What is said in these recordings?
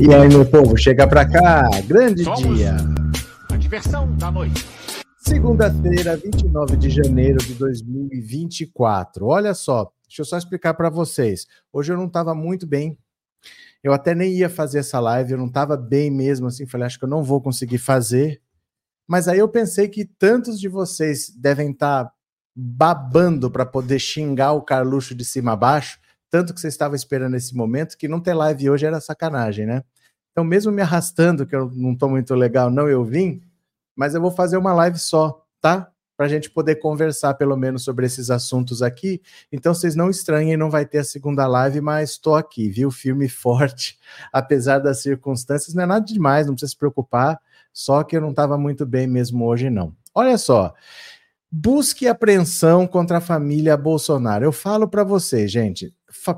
E aí, meu povo, chega pra cá, grande Somos dia. A diversão da noite. Segunda-feira, 29 de janeiro de 2024. Olha só, deixa eu só explicar para vocês. Hoje eu não estava muito bem. Eu até nem ia fazer essa live, eu não estava bem mesmo assim. Falei, acho que eu não vou conseguir fazer. Mas aí eu pensei que tantos de vocês devem estar tá babando para poder xingar o Carluxo de cima a baixo, tanto que você estava esperando esse momento, que não ter live hoje era sacanagem, né? Então, mesmo me arrastando, que eu não estou muito legal, não, eu vim, mas eu vou fazer uma live só, tá? Para a gente poder conversar pelo menos sobre esses assuntos aqui. Então, vocês não estranhem, não vai ter a segunda live, mas estou aqui, viu? Filme forte, apesar das circunstâncias, não é nada demais, não precisa se preocupar, só que eu não estava muito bem mesmo hoje, não. Olha só, Busque apreensão contra a família Bolsonaro. Eu falo para você, gente,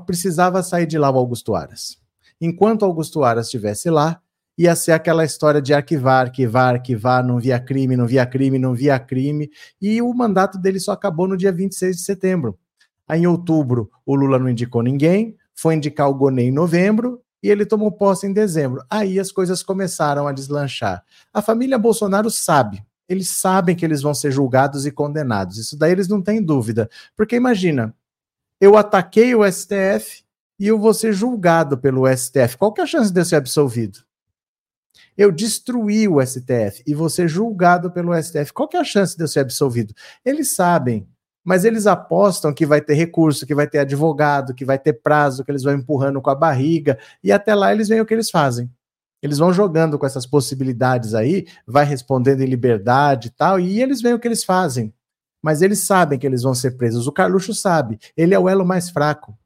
precisava sair de lá o Augusto Aras. Enquanto Augusto Aras estivesse lá, ia ser aquela história de arquivar, arquivar, arquivar, não via crime, não via crime, não via crime, e o mandato dele só acabou no dia 26 de setembro. Aí, em outubro, o Lula não indicou ninguém, foi indicar o Gonê em novembro, e ele tomou posse em dezembro. Aí as coisas começaram a deslanchar. A família Bolsonaro sabe eles sabem que eles vão ser julgados e condenados. Isso daí eles não têm dúvida. Porque imagina, eu ataquei o STF e eu vou ser julgado pelo STF. Qual que é a chance de eu ser absolvido? Eu destruí o STF e vou ser julgado pelo STF. Qual que é a chance de eu ser absolvido? Eles sabem, mas eles apostam que vai ter recurso, que vai ter advogado, que vai ter prazo, que eles vão empurrando com a barriga, e até lá eles veem o que eles fazem. Eles vão jogando com essas possibilidades aí, vai respondendo em liberdade e tal, e eles veem o que eles fazem. Mas eles sabem que eles vão ser presos. O Carluxo sabe, ele é o elo mais fraco.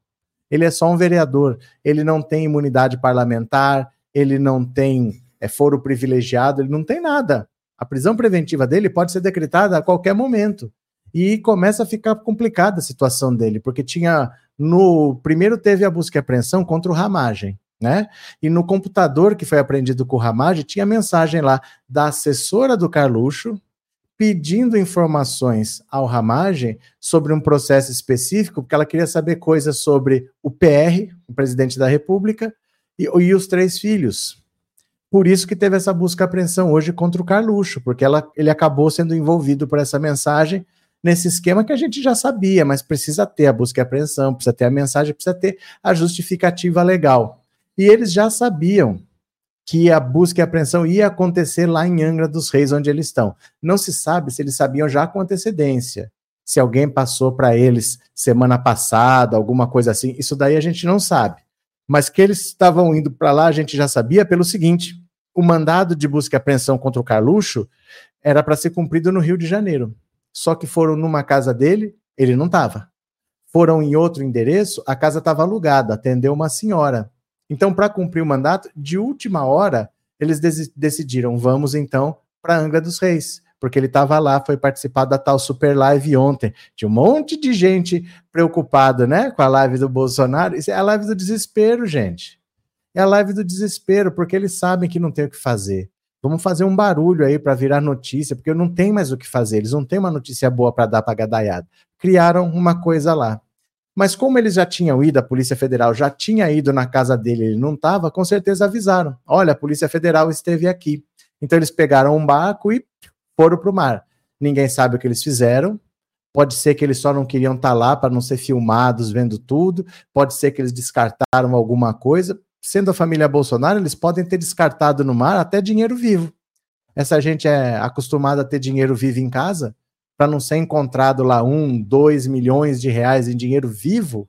Ele é só um vereador, ele não tem imunidade parlamentar, ele não tem é, foro privilegiado, ele não tem nada. A prisão preventiva dele pode ser decretada a qualquer momento. E começa a ficar complicada a situação dele, porque tinha no primeiro teve a busca e apreensão contra o Ramagem né? E no computador que foi apreendido com o Ramage, tinha mensagem lá da assessora do Carluxo pedindo informações ao Ramage sobre um processo específico, porque ela queria saber coisas sobre o PR, o presidente da República, e, e os três filhos. Por isso que teve essa busca e apreensão hoje contra o Carluxo, porque ela, ele acabou sendo envolvido por essa mensagem nesse esquema que a gente já sabia, mas precisa ter a busca e apreensão, precisa ter a mensagem, precisa ter a justificativa legal. E eles já sabiam que a busca e apreensão ia acontecer lá em Angra dos Reis, onde eles estão. Não se sabe se eles sabiam já com antecedência. Se alguém passou para eles semana passada, alguma coisa assim, isso daí a gente não sabe. Mas que eles estavam indo para lá, a gente já sabia pelo seguinte: o mandado de busca e apreensão contra o Carluxo era para ser cumprido no Rio de Janeiro. Só que foram numa casa dele, ele não estava. Foram em outro endereço, a casa estava alugada, atendeu uma senhora. Então, para cumprir o mandato, de última hora, eles decidiram, vamos então para Angra dos Reis, porque ele estava lá, foi participar da tal Super Live ontem. Tinha um monte de gente preocupada, né, com a live do Bolsonaro. Isso é a live do desespero, gente. É a live do desespero, porque eles sabem que não tem o que fazer. Vamos fazer um barulho aí para virar notícia, porque não tem mais o que fazer. Eles não têm uma notícia boa para dar para gadaiada. Criaram uma coisa lá. Mas como eles já tinham ido, a Polícia Federal já tinha ido na casa dele, ele não estava, com certeza avisaram. Olha, a Polícia Federal esteve aqui. Então eles pegaram um barco e foram para o mar. Ninguém sabe o que eles fizeram. Pode ser que eles só não queriam estar tá lá para não ser filmados vendo tudo. Pode ser que eles descartaram alguma coisa. Sendo a família Bolsonaro, eles podem ter descartado no mar até dinheiro vivo. Essa gente é acostumada a ter dinheiro vivo em casa para não ser encontrado lá um, dois milhões de reais em dinheiro vivo,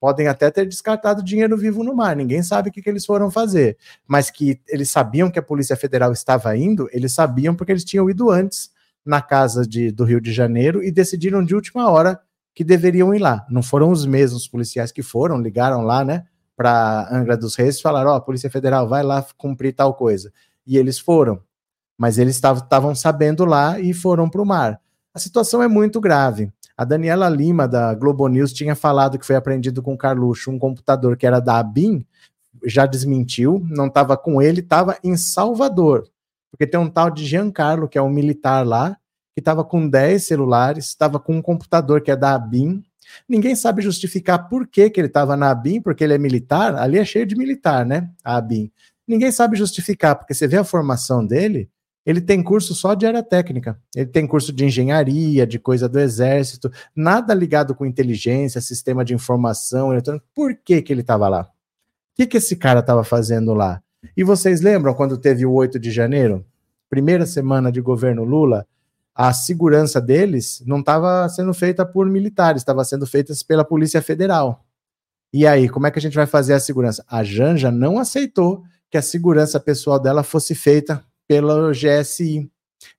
podem até ter descartado dinheiro vivo no mar. Ninguém sabe o que, que eles foram fazer. Mas que eles sabiam que a Polícia Federal estava indo, eles sabiam porque eles tinham ido antes na casa de, do Rio de Janeiro e decidiram de última hora que deveriam ir lá. Não foram os mesmos policiais que foram, ligaram lá, né, para Angra dos Reis e falaram: Ó, oh, Polícia Federal, vai lá cumprir tal coisa. E eles foram. Mas eles estavam sabendo lá e foram para o mar. A situação é muito grave. A Daniela Lima, da Globo News, tinha falado que foi apreendido com o Carluxo um computador que era da ABIN, já desmentiu, não estava com ele, estava em Salvador. Porque tem um tal de Giancarlo, que é um militar lá, que estava com 10 celulares, estava com um computador que é da ABIN, Ninguém sabe justificar por que, que ele estava na ABIN, porque ele é militar, ali é cheio de militar, né? A ABIN. Ninguém sabe justificar, porque você vê a formação dele, ele tem curso só de área técnica, ele tem curso de engenharia, de coisa do exército, nada ligado com inteligência, sistema de informação, eletrônico. Por que, que ele estava lá? O que, que esse cara estava fazendo lá? E vocês lembram quando teve o 8 de janeiro? Primeira semana de governo Lula, a segurança deles não estava sendo feita por militares, estava sendo feita pela Polícia Federal. E aí, como é que a gente vai fazer a segurança? A Janja não aceitou que a segurança pessoal dela fosse feita pelo GSI.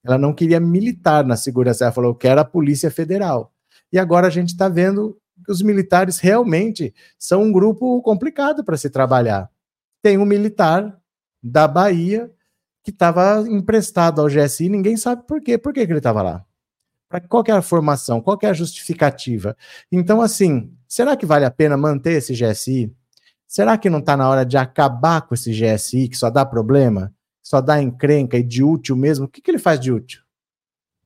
Ela não queria militar na segurança, ela falou: eu quero a Polícia Federal. E agora a gente está vendo que os militares realmente são um grupo complicado para se trabalhar. Tem um militar da Bahia que estava emprestado ao GSI, ninguém sabe por quê. Por que, que ele estava lá? Pra, qual é a formação? Qual é a justificativa? Então, assim, será que vale a pena manter esse GSI? Será que não está na hora de acabar com esse GSI que só dá problema? Só dá encrenca e de útil mesmo? O que, que ele faz de útil?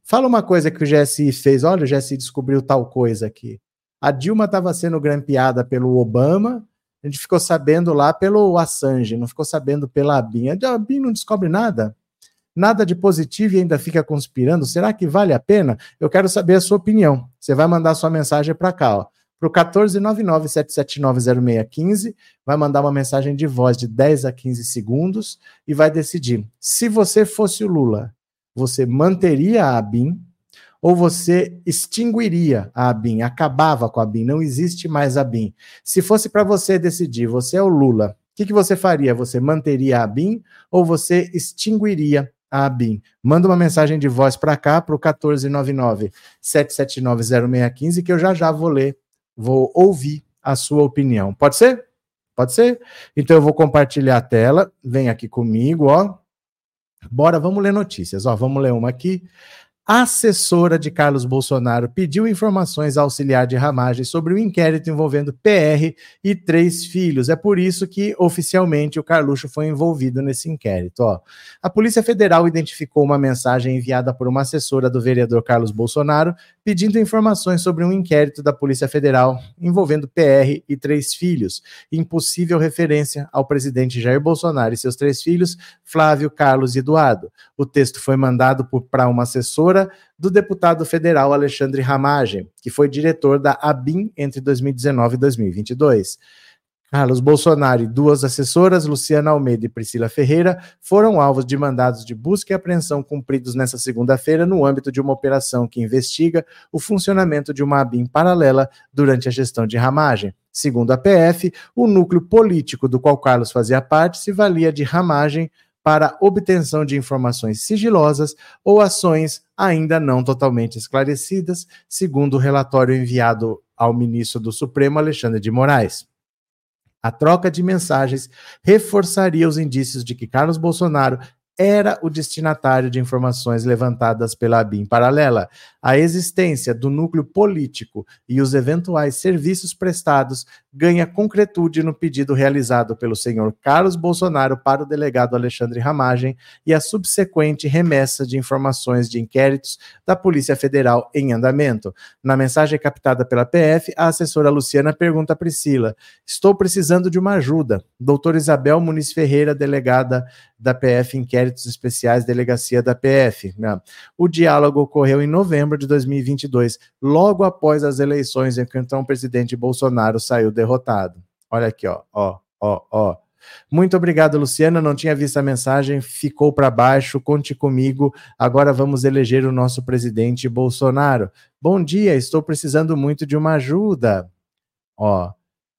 Fala uma coisa que o GSI fez. Olha, o GSI descobriu tal coisa aqui. A Dilma estava sendo grampeada pelo Obama, a gente ficou sabendo lá pelo Assange, não ficou sabendo pela ABIN. A ABIN não descobre nada. Nada de positivo e ainda fica conspirando. Será que vale a pena? Eu quero saber a sua opinião. Você vai mandar sua mensagem para cá, ó. Para o 14997790615, vai mandar uma mensagem de voz de 10 a 15 segundos e vai decidir. Se você fosse o Lula, você manteria a ABIN ou você extinguiria a ABIN, acabava com a ABIN, não existe mais a ABIN. Se fosse para você decidir, você é o Lula, o que, que você faria? Você manteria a ABIN ou você extinguiria a ABIN? Manda uma mensagem de voz para cá, para o 1499-779-0615, que eu já já vou ler, vou ouvir a sua opinião. Pode ser? Pode ser? Então eu vou compartilhar a tela, vem aqui comigo, ó. Bora, vamos ler notícias, ó. Vamos ler uma aqui assessora de Carlos Bolsonaro pediu informações ao auxiliar de ramagem sobre o inquérito envolvendo PR e três filhos. É por isso que, oficialmente, o Carluxo foi envolvido nesse inquérito. Ó, a Polícia Federal identificou uma mensagem enviada por uma assessora do vereador Carlos Bolsonaro pedindo informações sobre um inquérito da Polícia Federal envolvendo PR e três filhos, impossível referência ao presidente Jair Bolsonaro e seus três filhos, Flávio, Carlos e Eduardo. O texto foi mandado para uma assessora do deputado federal Alexandre Ramagem, que foi diretor da ABIN entre 2019 e 2022. Carlos Bolsonaro e duas assessoras, Luciana Almeida e Priscila Ferreira, foram alvos de mandados de busca e apreensão cumpridos nesta segunda-feira no âmbito de uma operação que investiga o funcionamento de uma ABIN paralela durante a gestão de ramagem. Segundo a PF, o núcleo político do qual Carlos fazia parte se valia de ramagem para obtenção de informações sigilosas ou ações ainda não totalmente esclarecidas, segundo o relatório enviado ao ministro do Supremo, Alexandre de Moraes. A troca de mensagens reforçaria os indícios de que Carlos Bolsonaro era o destinatário de informações levantadas pela ABIN paralela. A existência do núcleo político e os eventuais serviços prestados ganha concretude no pedido realizado pelo senhor Carlos Bolsonaro para o delegado Alexandre Ramagem e a subsequente remessa de informações de inquéritos da Polícia Federal em andamento. Na mensagem captada pela PF, a assessora Luciana pergunta a Priscila: Estou precisando de uma ajuda. Doutor Isabel Muniz Ferreira, delegada da PF Inquéritos Especiais, delegacia da PF. Né? O diálogo ocorreu em novembro de 2022, logo após as eleições em que então o presidente Bolsonaro saiu derrotado. Olha aqui, ó, ó, ó, ó. Muito obrigado, Luciana. Não tinha visto a mensagem, ficou para baixo. Conte comigo. Agora vamos eleger o nosso presidente Bolsonaro. Bom dia, estou precisando muito de uma ajuda. Ó,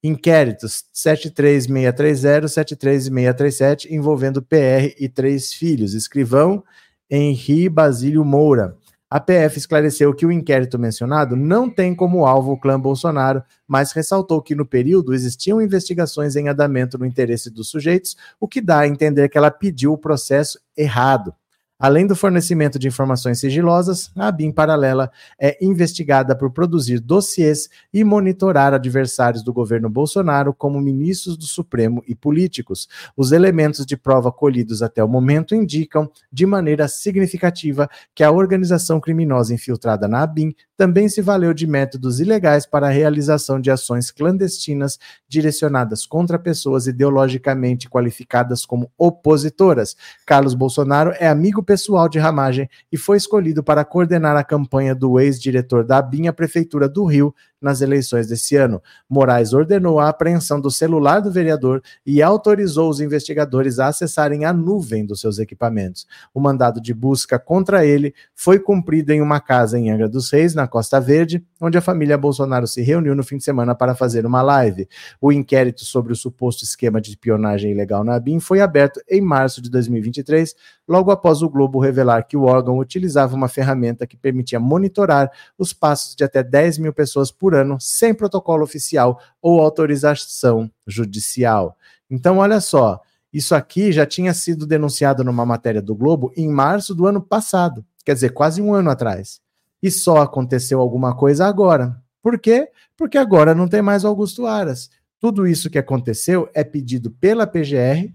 Inquéritos 73630, 73637, envolvendo PR e três filhos. Escrivão Henri Basílio Moura. A PF esclareceu que o inquérito mencionado não tem como alvo o clã Bolsonaro, mas ressaltou que no período existiam investigações em andamento no interesse dos sujeitos, o que dá a entender que ela pediu o processo errado. Além do fornecimento de informações sigilosas, a BIM Paralela é investigada por produzir dossiês e monitorar adversários do governo Bolsonaro como ministros do Supremo e políticos. Os elementos de prova colhidos até o momento indicam, de maneira significativa, que a organização criminosa infiltrada na ABIN também se valeu de métodos ilegais para a realização de ações clandestinas direcionadas contra pessoas ideologicamente qualificadas como opositoras. Carlos Bolsonaro é amigo pessoal de Ramagem e foi escolhido para coordenar a campanha do ex-diretor da ABIN Prefeitura do Rio nas eleições desse ano. Moraes ordenou a apreensão do celular do vereador e autorizou os investigadores a acessarem a nuvem dos seus equipamentos. O mandado de busca contra ele foi cumprido em uma casa em Angra dos Reis, na Costa Verde, onde a família Bolsonaro se reuniu no fim de semana para fazer uma live. O inquérito sobre o suposto esquema de espionagem ilegal na BIM foi aberto em março de 2023, logo após o Globo revelar que o órgão utilizava uma ferramenta que permitia monitorar os passos de até 10 mil pessoas por ano, sem protocolo oficial ou autorização judicial. Então, olha só, isso aqui já tinha sido denunciado numa matéria do Globo em março do ano passado, quer dizer, quase um ano atrás. E só aconteceu alguma coisa agora. Por quê? Porque agora não tem mais Augusto Aras. Tudo isso que aconteceu é pedido pela PGR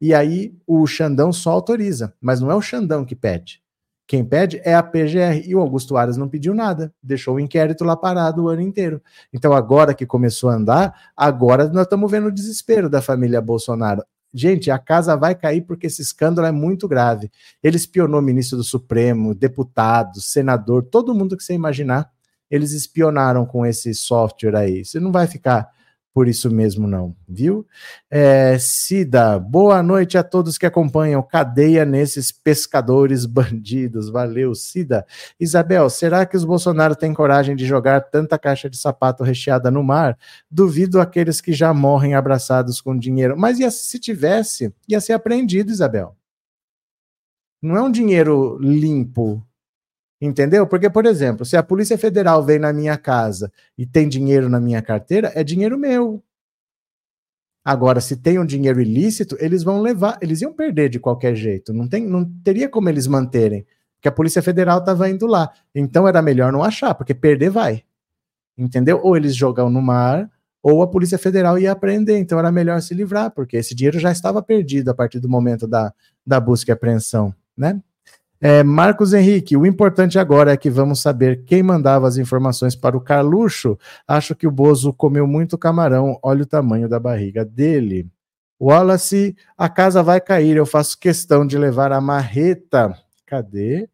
e aí o Xandão só autoriza, mas não é o Xandão que pede. Quem pede é a PGR e o Augusto Aras não pediu nada, deixou o inquérito lá parado o ano inteiro. Então, agora que começou a andar, agora nós estamos vendo o desespero da família Bolsonaro. Gente, a casa vai cair porque esse escândalo é muito grave. Ele espionou ministro do Supremo, deputado, senador, todo mundo que você imaginar, eles espionaram com esse software aí. Você não vai ficar por isso mesmo não, viu? É, Cida, boa noite a todos que acompanham. Cadeia nesses pescadores bandidos. Valeu, Cida. Isabel, será que os Bolsonaro têm coragem de jogar tanta caixa de sapato recheada no mar? Duvido aqueles que já morrem abraçados com dinheiro. Mas ia, se tivesse, ia ser apreendido, Isabel. Não é um dinheiro limpo, Entendeu? Porque, por exemplo, se a Polícia Federal vem na minha casa e tem dinheiro na minha carteira, é dinheiro meu. Agora, se tem um dinheiro ilícito, eles vão levar, eles iam perder de qualquer jeito. Não, tem, não teria como eles manterem, porque a Polícia Federal estava indo lá. Então era melhor não achar, porque perder vai. Entendeu? Ou eles jogam no mar, ou a Polícia Federal ia apreender. Então era melhor se livrar, porque esse dinheiro já estava perdido a partir do momento da, da busca e apreensão, né? É, Marcos Henrique, o importante agora é que vamos saber quem mandava as informações para o Carluxo. Acho que o Bozo comeu muito camarão, olha o tamanho da barriga dele. Wallace, a casa vai cair, eu faço questão de levar a marreta. Cadê?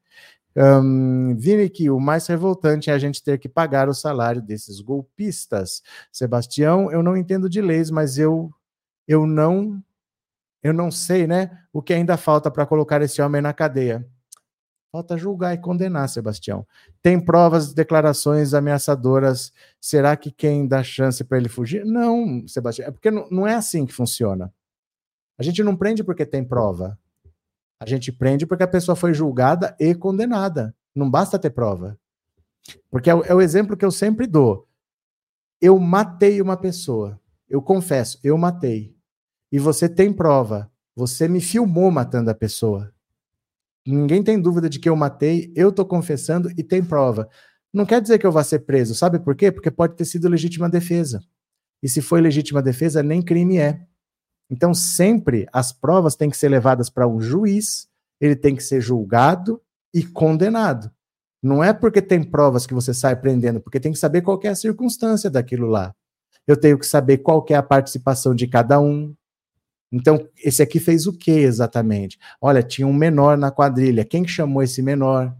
Um, Vini, que o mais revoltante é a gente ter que pagar o salário desses golpistas. Sebastião, eu não entendo de leis, mas eu eu não eu não sei, né, o que ainda falta para colocar esse homem na cadeia. Falta julgar e condenar, Sebastião. Tem provas, declarações ameaçadoras. Será que quem dá chance para ele fugir? Não, Sebastião. É porque não, não é assim que funciona. A gente não prende porque tem prova. A gente prende porque a pessoa foi julgada e condenada. Não basta ter prova. Porque é o, é o exemplo que eu sempre dou. Eu matei uma pessoa. Eu confesso, eu matei. E você tem prova. Você me filmou matando a pessoa. Ninguém tem dúvida de que eu matei, eu estou confessando e tem prova. Não quer dizer que eu vá ser preso, sabe por quê? Porque pode ter sido legítima defesa. E se foi legítima defesa, nem crime é. Então, sempre as provas têm que ser levadas para um juiz, ele tem que ser julgado e condenado. Não é porque tem provas que você sai prendendo, porque tem que saber qual é a circunstância daquilo lá. Eu tenho que saber qual é a participação de cada um, então, esse aqui fez o que exatamente? Olha, tinha um menor na quadrilha. Quem chamou esse menor? O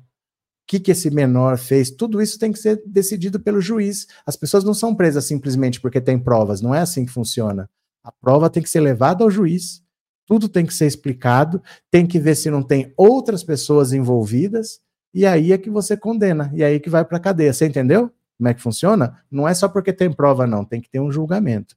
que, que esse menor fez? Tudo isso tem que ser decidido pelo juiz. As pessoas não são presas simplesmente porque tem provas. Não é assim que funciona. A prova tem que ser levada ao juiz. Tudo tem que ser explicado. Tem que ver se não tem outras pessoas envolvidas. E aí é que você condena. E aí que vai para a cadeia. Você entendeu? Como é que funciona? Não é só porque tem prova, não. Tem que ter um julgamento.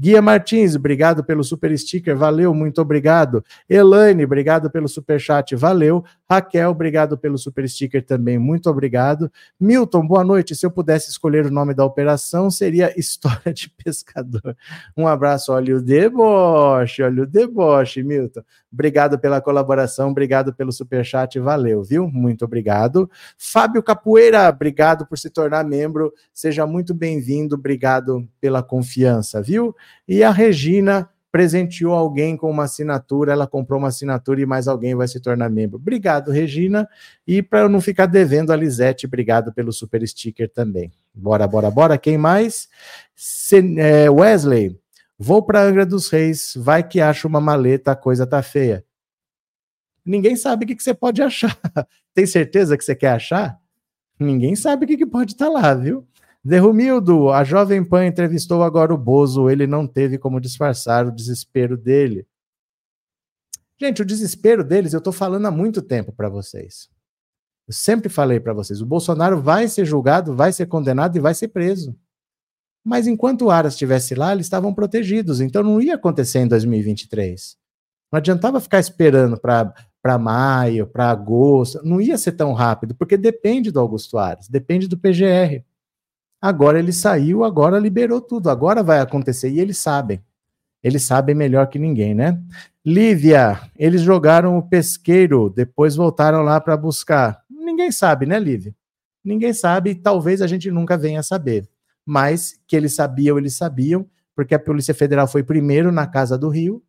Guia Martins, obrigado pelo super sticker, valeu, muito obrigado. Elaine, obrigado pelo super chat, valeu. Raquel, obrigado pelo super sticker também, muito obrigado. Milton, boa noite. Se eu pudesse escolher o nome da operação, seria História de Pescador. Um abraço, olha o deboche, olha o deboche, Milton. Obrigado pela colaboração, obrigado pelo superchat, valeu, viu? Muito obrigado. Fábio Capoeira, obrigado por se tornar membro, seja muito bem-vindo, obrigado pela confiança, viu? E a Regina presenteou alguém com uma assinatura, ela comprou uma assinatura e mais alguém vai se tornar membro. Obrigado, Regina. E para eu não ficar devendo a Lisete, obrigado pelo super sticker também. Bora, bora, bora. Quem mais? É, Wesley, vou para Angra dos Reis, vai que acha uma maleta, a coisa tá feia. Ninguém sabe o que, que você pode achar. Tem certeza que você quer achar? Ninguém sabe o que, que pode estar tá lá, viu? Derrumildo, a Jovem Pan entrevistou agora o Bozo, ele não teve como disfarçar o desespero dele. Gente, o desespero deles eu estou falando há muito tempo para vocês. Eu sempre falei para vocês: o Bolsonaro vai ser julgado, vai ser condenado e vai ser preso. Mas enquanto o Aras estivesse lá, eles estavam protegidos, então não ia acontecer em 2023. Não adiantava ficar esperando para maio, para agosto, não ia ser tão rápido, porque depende do Augusto Aras, depende do PGR. Agora ele saiu, agora liberou tudo, agora vai acontecer e eles sabem. Eles sabem melhor que ninguém, né? Lívia, eles jogaram o pesqueiro, depois voltaram lá para buscar. Ninguém sabe, né, Lívia? Ninguém sabe, e talvez a gente nunca venha a saber. Mas que eles sabiam, eles sabiam, porque a Polícia Federal foi primeiro na casa do Rio,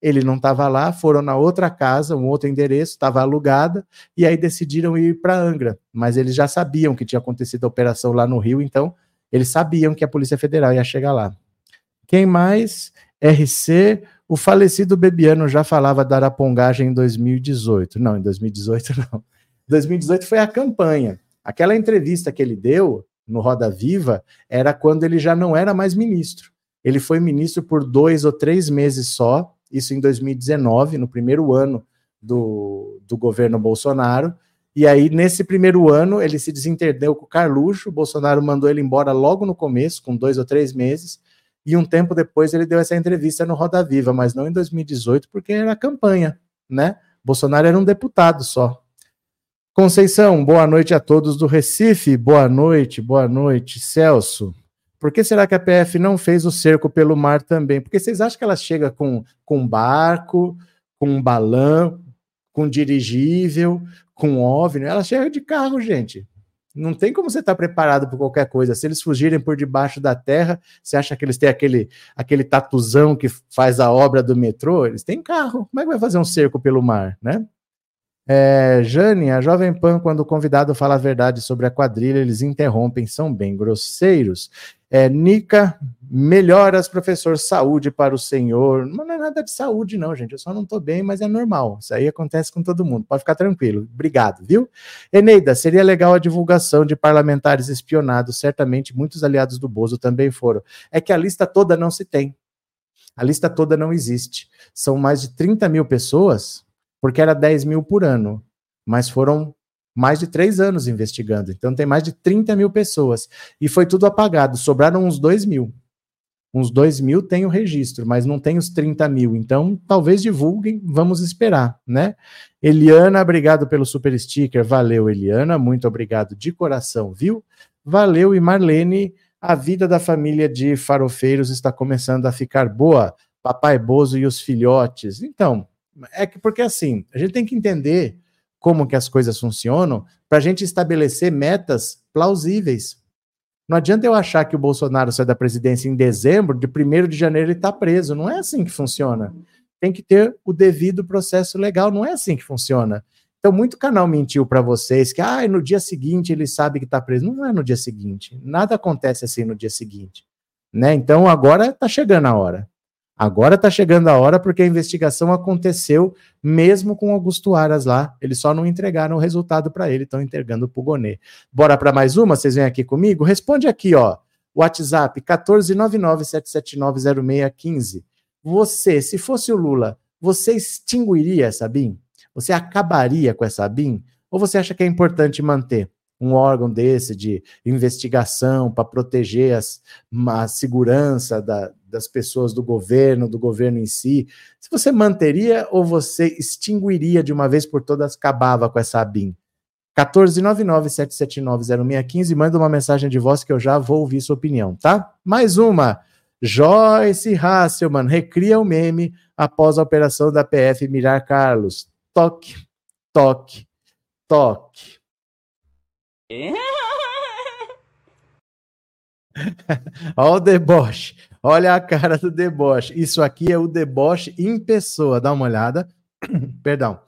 ele não estava lá, foram na outra casa, um outro endereço, estava alugada, e aí decidiram ir para Angra. Mas eles já sabiam que tinha acontecido a operação lá no Rio, então eles sabiam que a Polícia Federal ia chegar lá. Quem mais? RC, o falecido Bebiano já falava da arapongagem em 2018. Não, em 2018 não. 2018 foi a campanha. Aquela entrevista que ele deu no Roda Viva era quando ele já não era mais ministro. Ele foi ministro por dois ou três meses só, isso em 2019, no primeiro ano do, do governo Bolsonaro. E aí, nesse primeiro ano, ele se desentendeu com o Carluxo, Bolsonaro mandou ele embora logo no começo, com dois ou três meses, e um tempo depois ele deu essa entrevista no Roda Viva, mas não em 2018, porque era campanha, né? Bolsonaro era um deputado só. Conceição, boa noite a todos do Recife, boa noite, boa noite. Celso, por que será que a PF não fez o cerco pelo mar também? Porque vocês acham que ela chega com, com barco, com balão, com dirigível, com OVNI? Ela chega de carro, gente. Não tem como você estar tá preparado para qualquer coisa. Se eles fugirem por debaixo da terra, você acha que eles têm aquele, aquele tatuzão que faz a obra do metrô? Eles têm carro. Como é que vai fazer um cerco pelo mar, né? É, Jane, a Jovem Pan, quando o convidado fala a verdade sobre a quadrilha, eles interrompem, são bem grosseiros. É, Nica, melhoras, professor, saúde para o senhor. Não, não é nada de saúde, não, gente. Eu só não estou bem, mas é normal. Isso aí acontece com todo mundo. Pode ficar tranquilo. Obrigado, viu? Eneida, seria legal a divulgação de parlamentares espionados. Certamente muitos aliados do Bozo também foram. É que a lista toda não se tem. A lista toda não existe. São mais de 30 mil pessoas porque era 10 mil por ano, mas foram mais de três anos investigando. Então tem mais de 30 mil pessoas. E foi tudo apagado, sobraram uns 2 mil. Uns 2 mil tem o registro, mas não tem os 30 mil. Então, talvez divulguem, vamos esperar, né? Eliana, obrigado pelo super sticker. Valeu, Eliana. Muito obrigado de coração, viu? Valeu, e Marlene, a vida da família de farofeiros está começando a ficar boa. Papai Bozo e os filhotes. Então, é que porque assim, a gente tem que entender como que as coisas funcionam para a gente estabelecer metas plausíveis. Não adianta eu achar que o Bolsonaro sai da presidência em dezembro, de 1 de janeiro ele está preso. Não é assim que funciona. Tem que ter o devido processo legal. Não é assim que funciona. Então, muito canal mentiu para vocês que ah, no dia seguinte ele sabe que está preso. Não é no dia seguinte. Nada acontece assim no dia seguinte. Né? Então, agora está chegando a hora. Agora está chegando a hora porque a investigação aconteceu mesmo com Augusto Aras lá. Eles só não entregaram o resultado para ele, estão entregando para o Gonê. Bora para mais uma? Vocês vêm aqui comigo? Responde aqui, ó. WhatsApp 14997790615. Você, se fosse o Lula, você extinguiria essa BIM? Você acabaria com essa BIM? Ou você acha que é importante manter? Um órgão desse de investigação para proteger as, a segurança da, das pessoas do governo, do governo em si, se você manteria ou você extinguiria de uma vez por todas, acabava com essa ABIN? 14997790615, manda uma mensagem de voz que eu já vou ouvir sua opinião, tá? Mais uma. Joyce Hasselman recria o meme após a operação da PF mirar Carlos. Toque, toque, toque. Olha o deboche. Olha a cara do deboche. Isso aqui é o deboche em pessoa. Dá uma olhada. Perdão.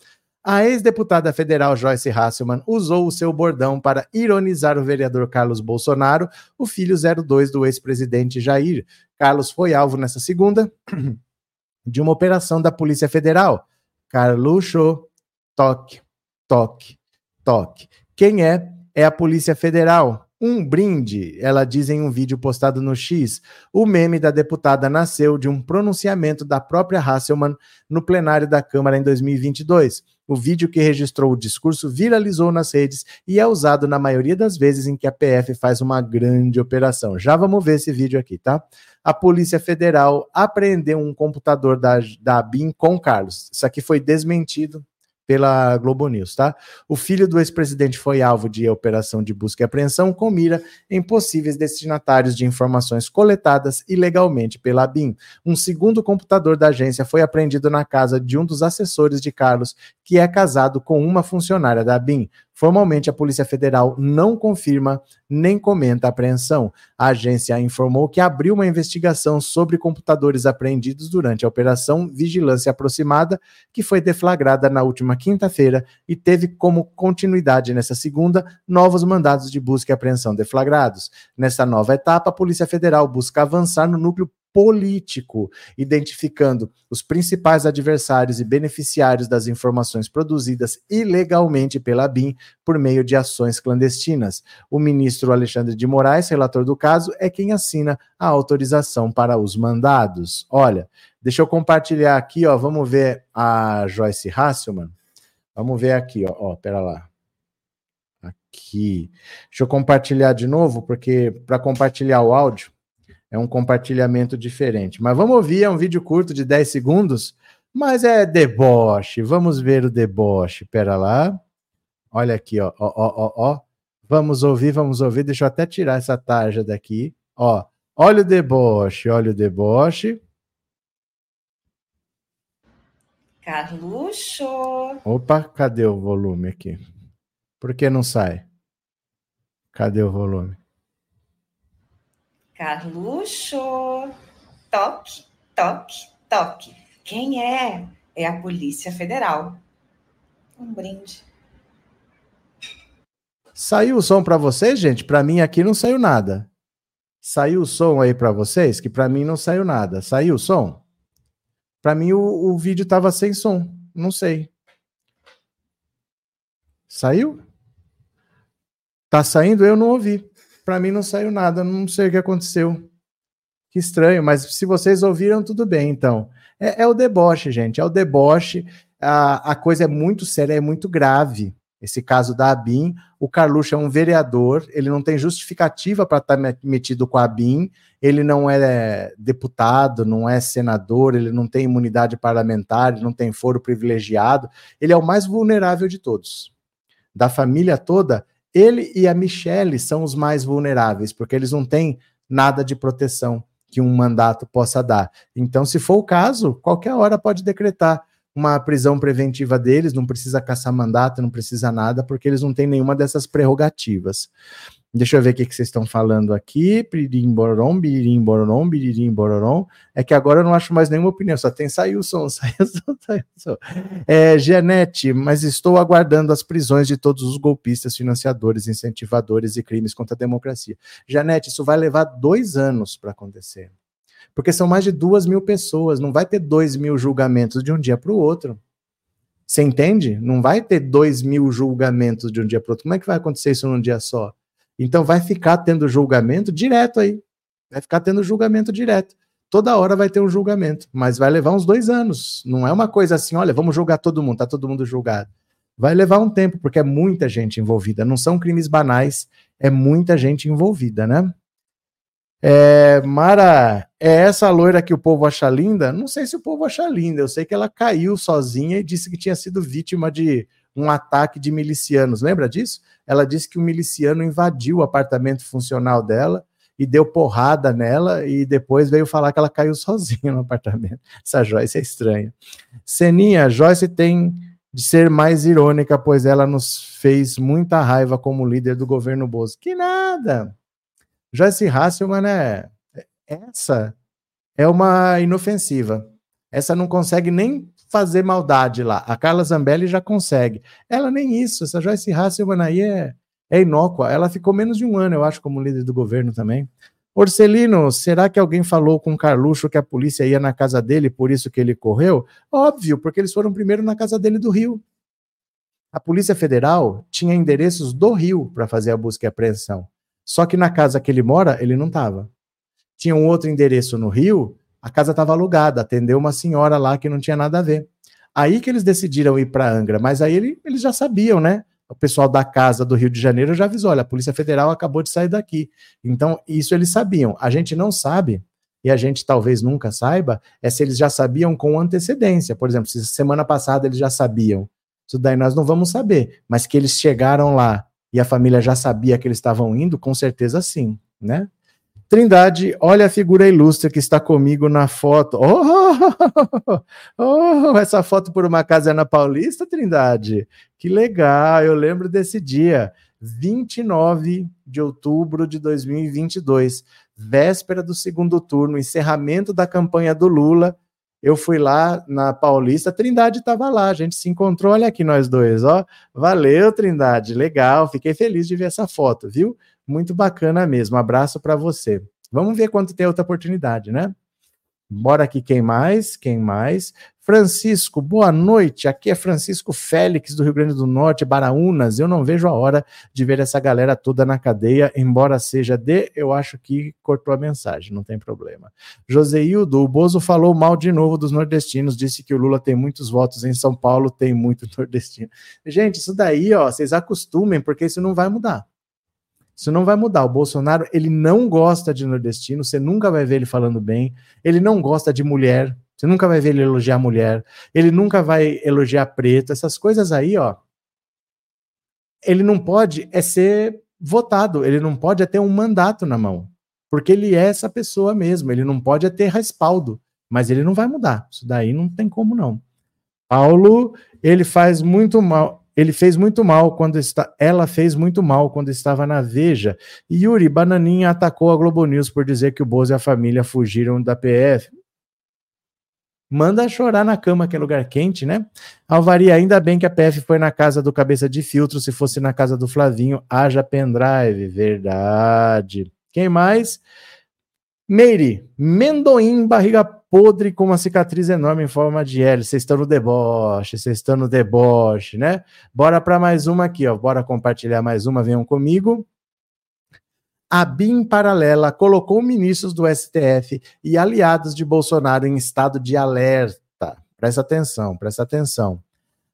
A ex-deputada federal Joyce Hasselman usou o seu bordão para ironizar o vereador Carlos Bolsonaro, o filho 02 do ex-presidente Jair. Carlos foi alvo nessa segunda de uma operação da Polícia Federal. Carluxo, toque, toque, toque. Quem é? É a Polícia Federal. Um brinde, ela diz em um vídeo postado no X. O meme da deputada nasceu de um pronunciamento da própria Hasselman no plenário da Câmara em 2022. O vídeo que registrou o discurso viralizou nas redes e é usado na maioria das vezes em que a PF faz uma grande operação. Já vamos ver esse vídeo aqui, tá? A Polícia Federal apreendeu um computador da, da BIM com Carlos. Isso aqui foi desmentido pela Globo News, tá? O filho do ex-presidente foi alvo de operação de busca e apreensão com mira em possíveis destinatários de informações coletadas ilegalmente pela BIM. Um segundo computador da agência foi apreendido na casa de um dos assessores de Carlos, que é casado com uma funcionária da BIM. Formalmente, a Polícia Federal não confirma nem comenta a apreensão. A agência informou que abriu uma investigação sobre computadores apreendidos durante a Operação Vigilância Aproximada, que foi deflagrada na última quinta-feira e teve como continuidade nessa segunda novos mandados de busca e apreensão deflagrados. Nessa nova etapa, a Polícia Federal busca avançar no núcleo político, identificando os principais adversários e beneficiários das informações produzidas ilegalmente pela BIM por meio de ações clandestinas. O ministro Alexandre de Moraes, relator do caso, é quem assina a autorização para os mandados. Olha, deixa eu compartilhar aqui, ó, vamos ver a Joyce Hasselman. Vamos ver aqui, ó, ó pera lá. Aqui. Deixa eu compartilhar de novo, porque para compartilhar o áudio, é um compartilhamento diferente. Mas vamos ouvir, é um vídeo curto de 10 segundos, mas é deboche. Vamos ver o deboche. Pera lá. Olha aqui, ó, ó, ó, ó, Vamos ouvir, vamos ouvir. Deixa eu até tirar essa tarja daqui. Ó, olha o deboche, olha o deboche. Carluxo. Opa, cadê o volume aqui? Por que não sai? Cadê o volume? Carluxo. Toque, toque, toque. Quem é? É a Polícia Federal. Um brinde. Saiu o som para vocês, gente? Para mim aqui não saiu nada. Saiu o som aí para vocês? Que para mim não saiu nada. Saiu o som? Para mim o, o vídeo tava sem som. Não sei. Saiu? Tá saindo? Eu não ouvi para mim não saiu nada, não sei o que aconteceu. Que estranho, mas se vocês ouviram, tudo bem, então. É, é o deboche, gente, é o deboche. A, a coisa é muito séria, é muito grave. Esse caso da ABIN, o Carluxo é um vereador, ele não tem justificativa para estar tá metido com a ABIN, ele não é deputado, não é senador, ele não tem imunidade parlamentar, ele não tem foro privilegiado, ele é o mais vulnerável de todos. Da família toda, ele e a Michelle são os mais vulneráveis, porque eles não têm nada de proteção que um mandato possa dar. Então, se for o caso, qualquer hora pode decretar uma prisão preventiva deles, não precisa caçar mandato, não precisa nada, porque eles não têm nenhuma dessas prerrogativas. Deixa eu ver o que, que vocês estão falando aqui. Piririm bororom, biririm bororom, bororom. É que agora eu não acho mais nenhuma opinião, só tem saiu o som, saiu o som, saiu o som. É, Janete, mas estou aguardando as prisões de todos os golpistas, financiadores, incentivadores e crimes contra a democracia. Janete, isso vai levar dois anos para acontecer. Porque são mais de duas mil pessoas, não vai ter dois mil julgamentos de um dia para o outro. Você entende? Não vai ter dois mil julgamentos de um dia para o outro. Como é que vai acontecer isso num dia só? Então vai ficar tendo julgamento direto aí. Vai ficar tendo julgamento direto. Toda hora vai ter um julgamento, mas vai levar uns dois anos. Não é uma coisa assim, olha, vamos julgar todo mundo, tá todo mundo julgado. Vai levar um tempo, porque é muita gente envolvida. Não são crimes banais, é muita gente envolvida, né? É, Mara, é essa loira que o povo acha linda? Não sei se o povo acha linda. Eu sei que ela caiu sozinha e disse que tinha sido vítima de um ataque de milicianos. Lembra disso? Ela disse que o miliciano invadiu o apartamento funcional dela e deu porrada nela e depois veio falar que ela caiu sozinha no apartamento. Essa Joyce é estranha. Seninha, Joyce tem de ser mais irônica, pois ela nos fez muita raiva como líder do governo Bozo. Que nada! Joyce Hasselman é. Essa é uma inofensiva. Essa não consegue nem fazer maldade lá. A Carla Zambelli já consegue. Ela nem isso. Essa Joyce Hasselman aí é, é inócua. Ela ficou menos de um ano, eu acho, como líder do governo também. Orcelino, será que alguém falou com o Carluxo que a polícia ia na casa dele, por isso que ele correu? Óbvio, porque eles foram primeiro na casa dele do Rio. A Polícia Federal tinha endereços do Rio para fazer a busca e apreensão. Só que na casa que ele mora, ele não estava. Tinha um outro endereço no Rio, a casa estava alugada, atendeu uma senhora lá que não tinha nada a ver. Aí que eles decidiram ir para Angra, mas aí ele, eles já sabiam, né? o pessoal da casa do Rio de Janeiro já avisou: olha, a Polícia Federal acabou de sair daqui. Então, isso eles sabiam. A gente não sabe, e a gente talvez nunca saiba, é se eles já sabiam com antecedência. Por exemplo, se semana passada eles já sabiam. Isso daí nós não vamos saber. Mas que eles chegaram lá e a família já sabia que eles estavam indo, com certeza sim, né? Trindade, olha a figura ilustre que está comigo na foto. Oh, oh, essa foto por uma casa é na Paulista, Trindade. Que legal, eu lembro desse dia, 29 de outubro de 2022, véspera do segundo turno, encerramento da campanha do Lula. Eu fui lá na Paulista, Trindade estava lá, a gente se encontrou, olha aqui nós dois, ó. Valeu, Trindade, legal, fiquei feliz de ver essa foto, viu? Muito bacana mesmo. Abraço para você. Vamos ver quando tem outra oportunidade, né? Bora aqui, quem mais? Quem mais? Francisco, boa noite. Aqui é Francisco Félix, do Rio Grande do Norte, Baraunas. Eu não vejo a hora de ver essa galera toda na cadeia, embora seja de. Eu acho que cortou a mensagem, não tem problema. Joseildo, o Bozo falou mal de novo dos nordestinos, disse que o Lula tem muitos votos em São Paulo, tem muito nordestino. Gente, isso daí, ó, vocês acostumem, porque isso não vai mudar. Isso não vai mudar. O Bolsonaro, ele não gosta de nordestino, você nunca vai ver ele falando bem. Ele não gosta de mulher, você nunca vai ver ele elogiar mulher. Ele nunca vai elogiar preto. Essas coisas aí, ó. Ele não pode é ser votado, ele não pode é ter um mandato na mão, porque ele é essa pessoa mesmo. Ele não pode é ter respaldo, mas ele não vai mudar. Isso daí não tem como não. Paulo, ele faz muito mal ele fez muito mal quando está, ela fez muito mal quando estava na Veja. E Yuri Bananinha atacou a Globo News por dizer que o Bozo e a família fugiram da PF. Manda chorar na cama, que é lugar quente, né? Alvaria, ainda bem que a PF foi na casa do cabeça de filtro, se fosse na casa do Flavinho, haja pendrive. Verdade. Quem mais? Meire, Mendoim, barriga podre com uma cicatriz enorme em forma de L. Vocês estão no deboche, vocês estão no deboche, né? Bora para mais uma aqui, ó. Bora compartilhar mais uma, venham comigo. A BIM paralela colocou ministros do STF e aliados de Bolsonaro em estado de alerta. Presta atenção, presta atenção.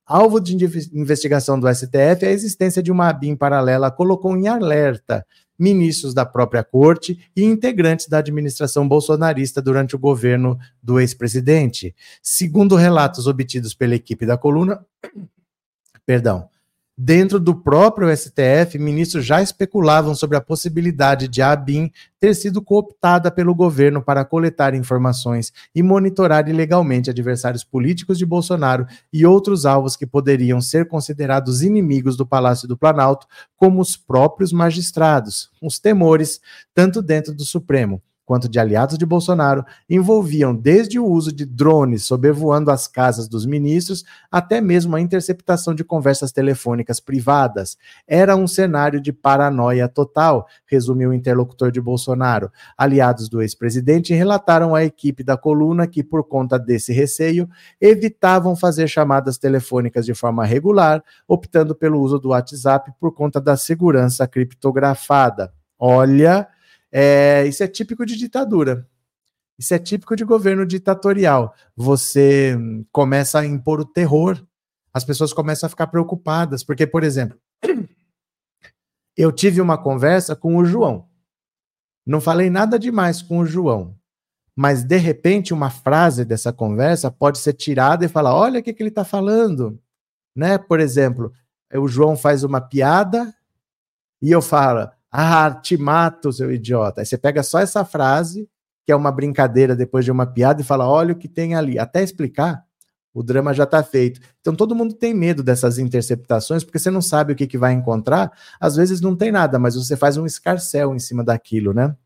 Alvo de investigação do STF, a existência de uma BIM paralela colocou em alerta ministros da própria corte e integrantes da administração bolsonarista durante o governo do ex-presidente. Segundo relatos obtidos pela equipe da coluna, perdão, Dentro do próprio STF, ministros já especulavam sobre a possibilidade de a ABIN ter sido cooptada pelo governo para coletar informações e monitorar ilegalmente adversários políticos de Bolsonaro e outros alvos que poderiam ser considerados inimigos do Palácio do Planalto, como os próprios magistrados. Os temores, tanto dentro do Supremo quanto de aliados de Bolsonaro envolviam desde o uso de drones sobrevoando as casas dos ministros até mesmo a interceptação de conversas telefônicas privadas. Era um cenário de paranoia total, resumiu o interlocutor de Bolsonaro. Aliados do ex-presidente relataram à equipe da coluna que, por conta desse receio, evitavam fazer chamadas telefônicas de forma regular, optando pelo uso do WhatsApp por conta da segurança criptografada. Olha, é, isso é típico de ditadura. Isso é típico de governo ditatorial. Você começa a impor o terror, as pessoas começam a ficar preocupadas, porque, por exemplo, eu tive uma conversa com o João. Não falei nada demais com o João, mas de repente uma frase dessa conversa pode ser tirada e falar: olha o que, que ele está falando. Né? Por exemplo, o João faz uma piada e eu falo: Ah, te mato, seu idiota. Aí você pega só essa frase, que é uma brincadeira depois de uma piada, e fala: olha o que tem ali. Até explicar, o drama já está feito. Então todo mundo tem medo dessas interceptações, porque você não sabe o que, que vai encontrar. Às vezes não tem nada, mas você faz um escarcel em cima daquilo, né?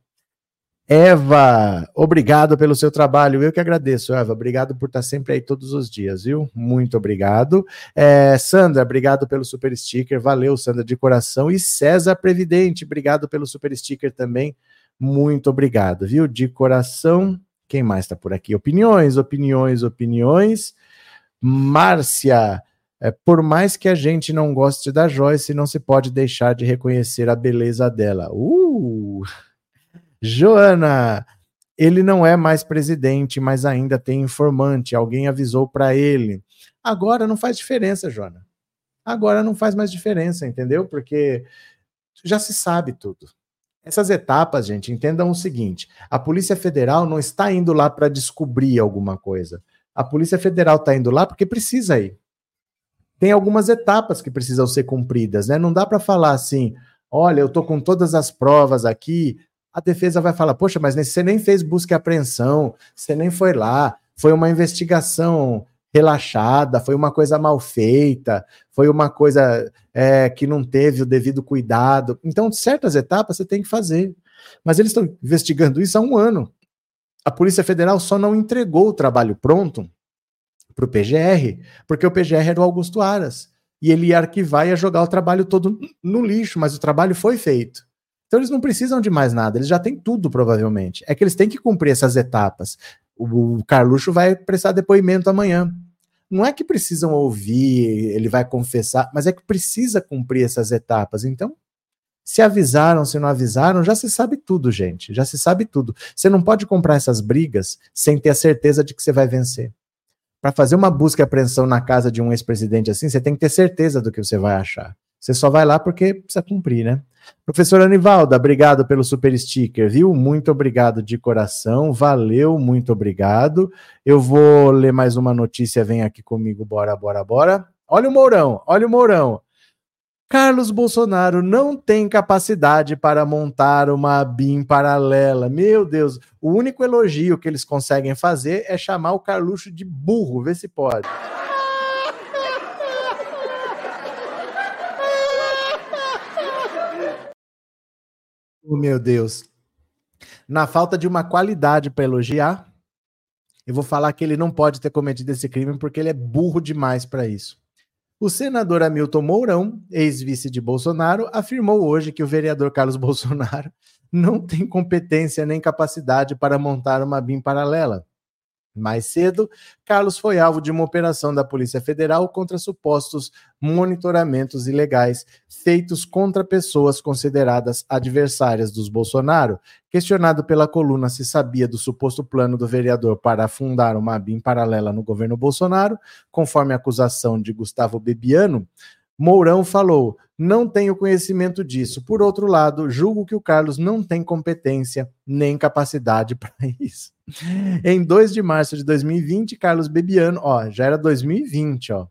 Eva, obrigado pelo seu trabalho. Eu que agradeço, Eva. Obrigado por estar sempre aí todos os dias, viu? Muito obrigado. É, Sandra, obrigado pelo super sticker. Valeu, Sandra, de coração. E César Previdente, obrigado pelo super sticker também. Muito obrigado, viu? De coração. Quem mais está por aqui? Opiniões, opiniões, opiniões. Márcia, é, por mais que a gente não goste da Joyce, não se pode deixar de reconhecer a beleza dela. Uh! Joana, ele não é mais presidente, mas ainda tem informante. Alguém avisou para ele. Agora não faz diferença, Joana. Agora não faz mais diferença, entendeu? Porque já se sabe tudo. Essas etapas, gente, entendam o seguinte: a Polícia Federal não está indo lá para descobrir alguma coisa. A Polícia Federal está indo lá porque precisa ir. Tem algumas etapas que precisam ser cumpridas, né? Não dá para falar assim: olha, eu estou com todas as provas aqui, a defesa vai falar: poxa, mas você nem fez busca e apreensão, você nem foi lá, foi uma investigação relaxada, foi uma coisa mal feita, foi uma coisa é, que não teve o devido cuidado. Então, certas etapas você tem que fazer. Mas eles estão investigando isso há um ano. A Polícia Federal só não entregou o trabalho pronto para o PGR, porque o PGR era o Augusto Aras. E ele ia arquivar e ia jogar o trabalho todo no lixo, mas o trabalho foi feito. Então eles não precisam de mais nada, eles já têm tudo, provavelmente. É que eles têm que cumprir essas etapas. O, o Carluxo vai prestar depoimento amanhã. Não é que precisam ouvir, ele vai confessar, mas é que precisa cumprir essas etapas. Então, se avisaram, se não avisaram, já se sabe tudo, gente. Já se sabe tudo. Você não pode comprar essas brigas sem ter a certeza de que você vai vencer. Para fazer uma busca e apreensão na casa de um ex-presidente assim, você tem que ter certeza do que você vai achar. Você só vai lá porque precisa cumprir, né? Professora Anivalda, obrigado pelo super sticker, viu? Muito obrigado de coração, valeu, muito obrigado. Eu vou ler mais uma notícia, vem aqui comigo, bora, bora, bora. Olha o Mourão, olha o Mourão. Carlos Bolsonaro não tem capacidade para montar uma BIM paralela. Meu Deus, o único elogio que eles conseguem fazer é chamar o Carluxo de burro, vê se pode. Oh, meu Deus. Na falta de uma qualidade para elogiar, eu vou falar que ele não pode ter cometido esse crime porque ele é burro demais para isso. O senador Hamilton Mourão, ex-vice de Bolsonaro, afirmou hoje que o vereador Carlos Bolsonaro não tem competência nem capacidade para montar uma BIM paralela. Mais cedo, Carlos foi alvo de uma operação da Polícia Federal contra supostos monitoramentos ilegais feitos contra pessoas consideradas adversárias dos Bolsonaro. Questionado pela coluna se sabia do suposto plano do vereador para fundar uma BIM paralela no governo Bolsonaro, conforme a acusação de Gustavo Bebiano, Mourão falou: não tenho conhecimento disso. Por outro lado, julgo que o Carlos não tem competência nem capacidade para isso. Em 2 de março de 2020, Carlos Bebiano, ó, já era 2020, ó,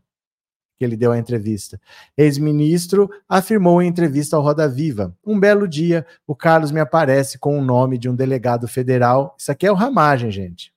que ele deu a entrevista. Ex-ministro afirmou em entrevista ao Roda Viva: Um belo dia, o Carlos me aparece com o nome de um delegado federal. Isso aqui é o Ramagem, gente.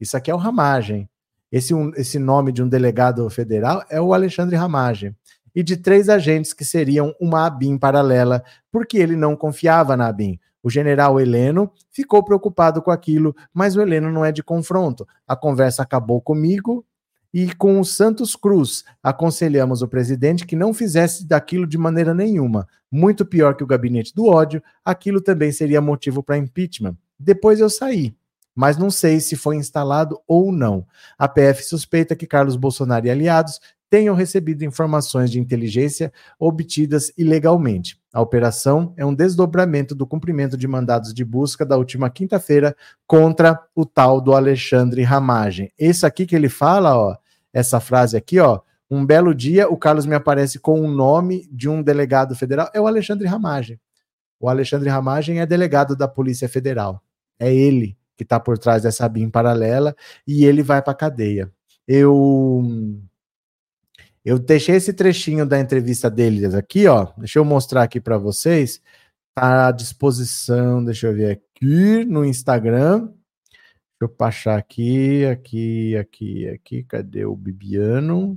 Isso aqui é o Ramagem. Esse, esse nome de um delegado federal é o Alexandre Ramagem e de três agentes que seriam uma ABIN paralela, porque ele não confiava na ABIN. O general Heleno ficou preocupado com aquilo, mas o Heleno não é de confronto. A conversa acabou comigo e com o Santos Cruz. Aconselhamos o presidente que não fizesse daquilo de maneira nenhuma. Muito pior que o gabinete do ódio, aquilo também seria motivo para impeachment. Depois eu saí mas não sei se foi instalado ou não. A PF suspeita que Carlos Bolsonaro e aliados tenham recebido informações de inteligência obtidas ilegalmente. A operação é um desdobramento do cumprimento de mandados de busca da última quinta-feira contra o tal do Alexandre Ramagem. Esse aqui que ele fala, ó, essa frase aqui, ó, um belo dia o Carlos me aparece com o nome de um delegado federal, é o Alexandre Ramagem. O Alexandre Ramagem é delegado da Polícia Federal. É ele que está por trás dessa BIM paralela e ele vai para cadeia. Eu eu deixei esse trechinho da entrevista deles aqui, ó. Deixa eu mostrar aqui para vocês. Tá à disposição, deixa eu ver aqui no Instagram. Deixa eu baixar aqui, aqui, aqui, aqui. Cadê o Bibiano?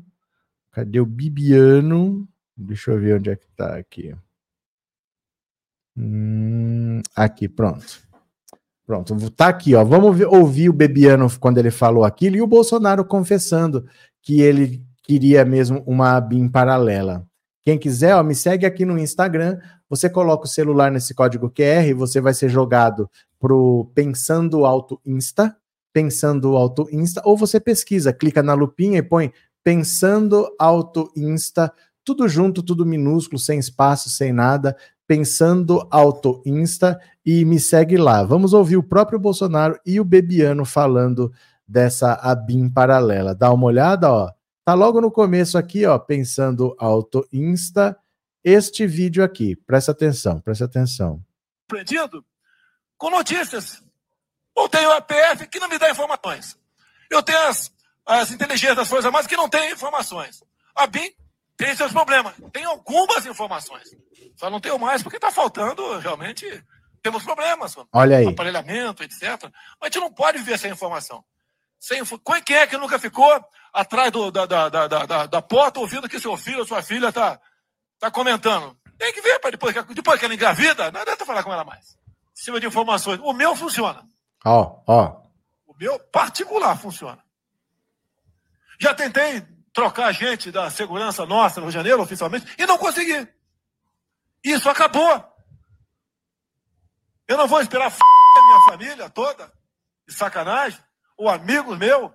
Cadê o Bibiano? Deixa eu ver onde é que tá aqui. Hum, aqui, pronto. Pronto, tá aqui, ó. Vamos ouvir o Bebiano quando ele falou aquilo e o Bolsonaro confessando que ele queria mesmo uma BIM paralela. Quem quiser, ó, me segue aqui no Instagram. Você coloca o celular nesse código QR você vai ser jogado pro Pensando Alto Insta, Pensando Alto Insta, ou você pesquisa, clica na lupinha e põe Pensando Alto Insta, tudo junto, tudo minúsculo, sem espaço, sem nada. Pensando Alto Insta e me segue lá. Vamos ouvir o próprio Bolsonaro e o Bebiano falando dessa ABIM paralela. Dá uma olhada, ó. Tá logo no começo aqui, ó, pensando Alto Insta, este vídeo aqui. Presta atenção, presta atenção. Prendido com notícias. Ou tenho a PF que não me dá informações. Eu tenho as, as inteligências das Forças Armadas que não têm informações. A BIM tem seus problemas. Tem algumas informações. Só não tenho mais, porque está faltando realmente. Temos problemas. Olha aí. Aparelhamento, etc. Mas a gente não pode viver sem informação. Sem, quem é que nunca ficou atrás do, da, da, da, da, da porta ouvindo que seu filho ou sua filha está tá comentando? Tem que ver, para depois, depois que ela engravida, não adianta falar com ela mais. Em cima de informações. O meu funciona. Ó, ó. O meu particular funciona. Já tentei trocar a gente da segurança nossa no Rio de Janeiro, oficialmente, e não consegui. Isso acabou. Eu não vou esperar a minha família toda, de sacanagem, ou amigos meu,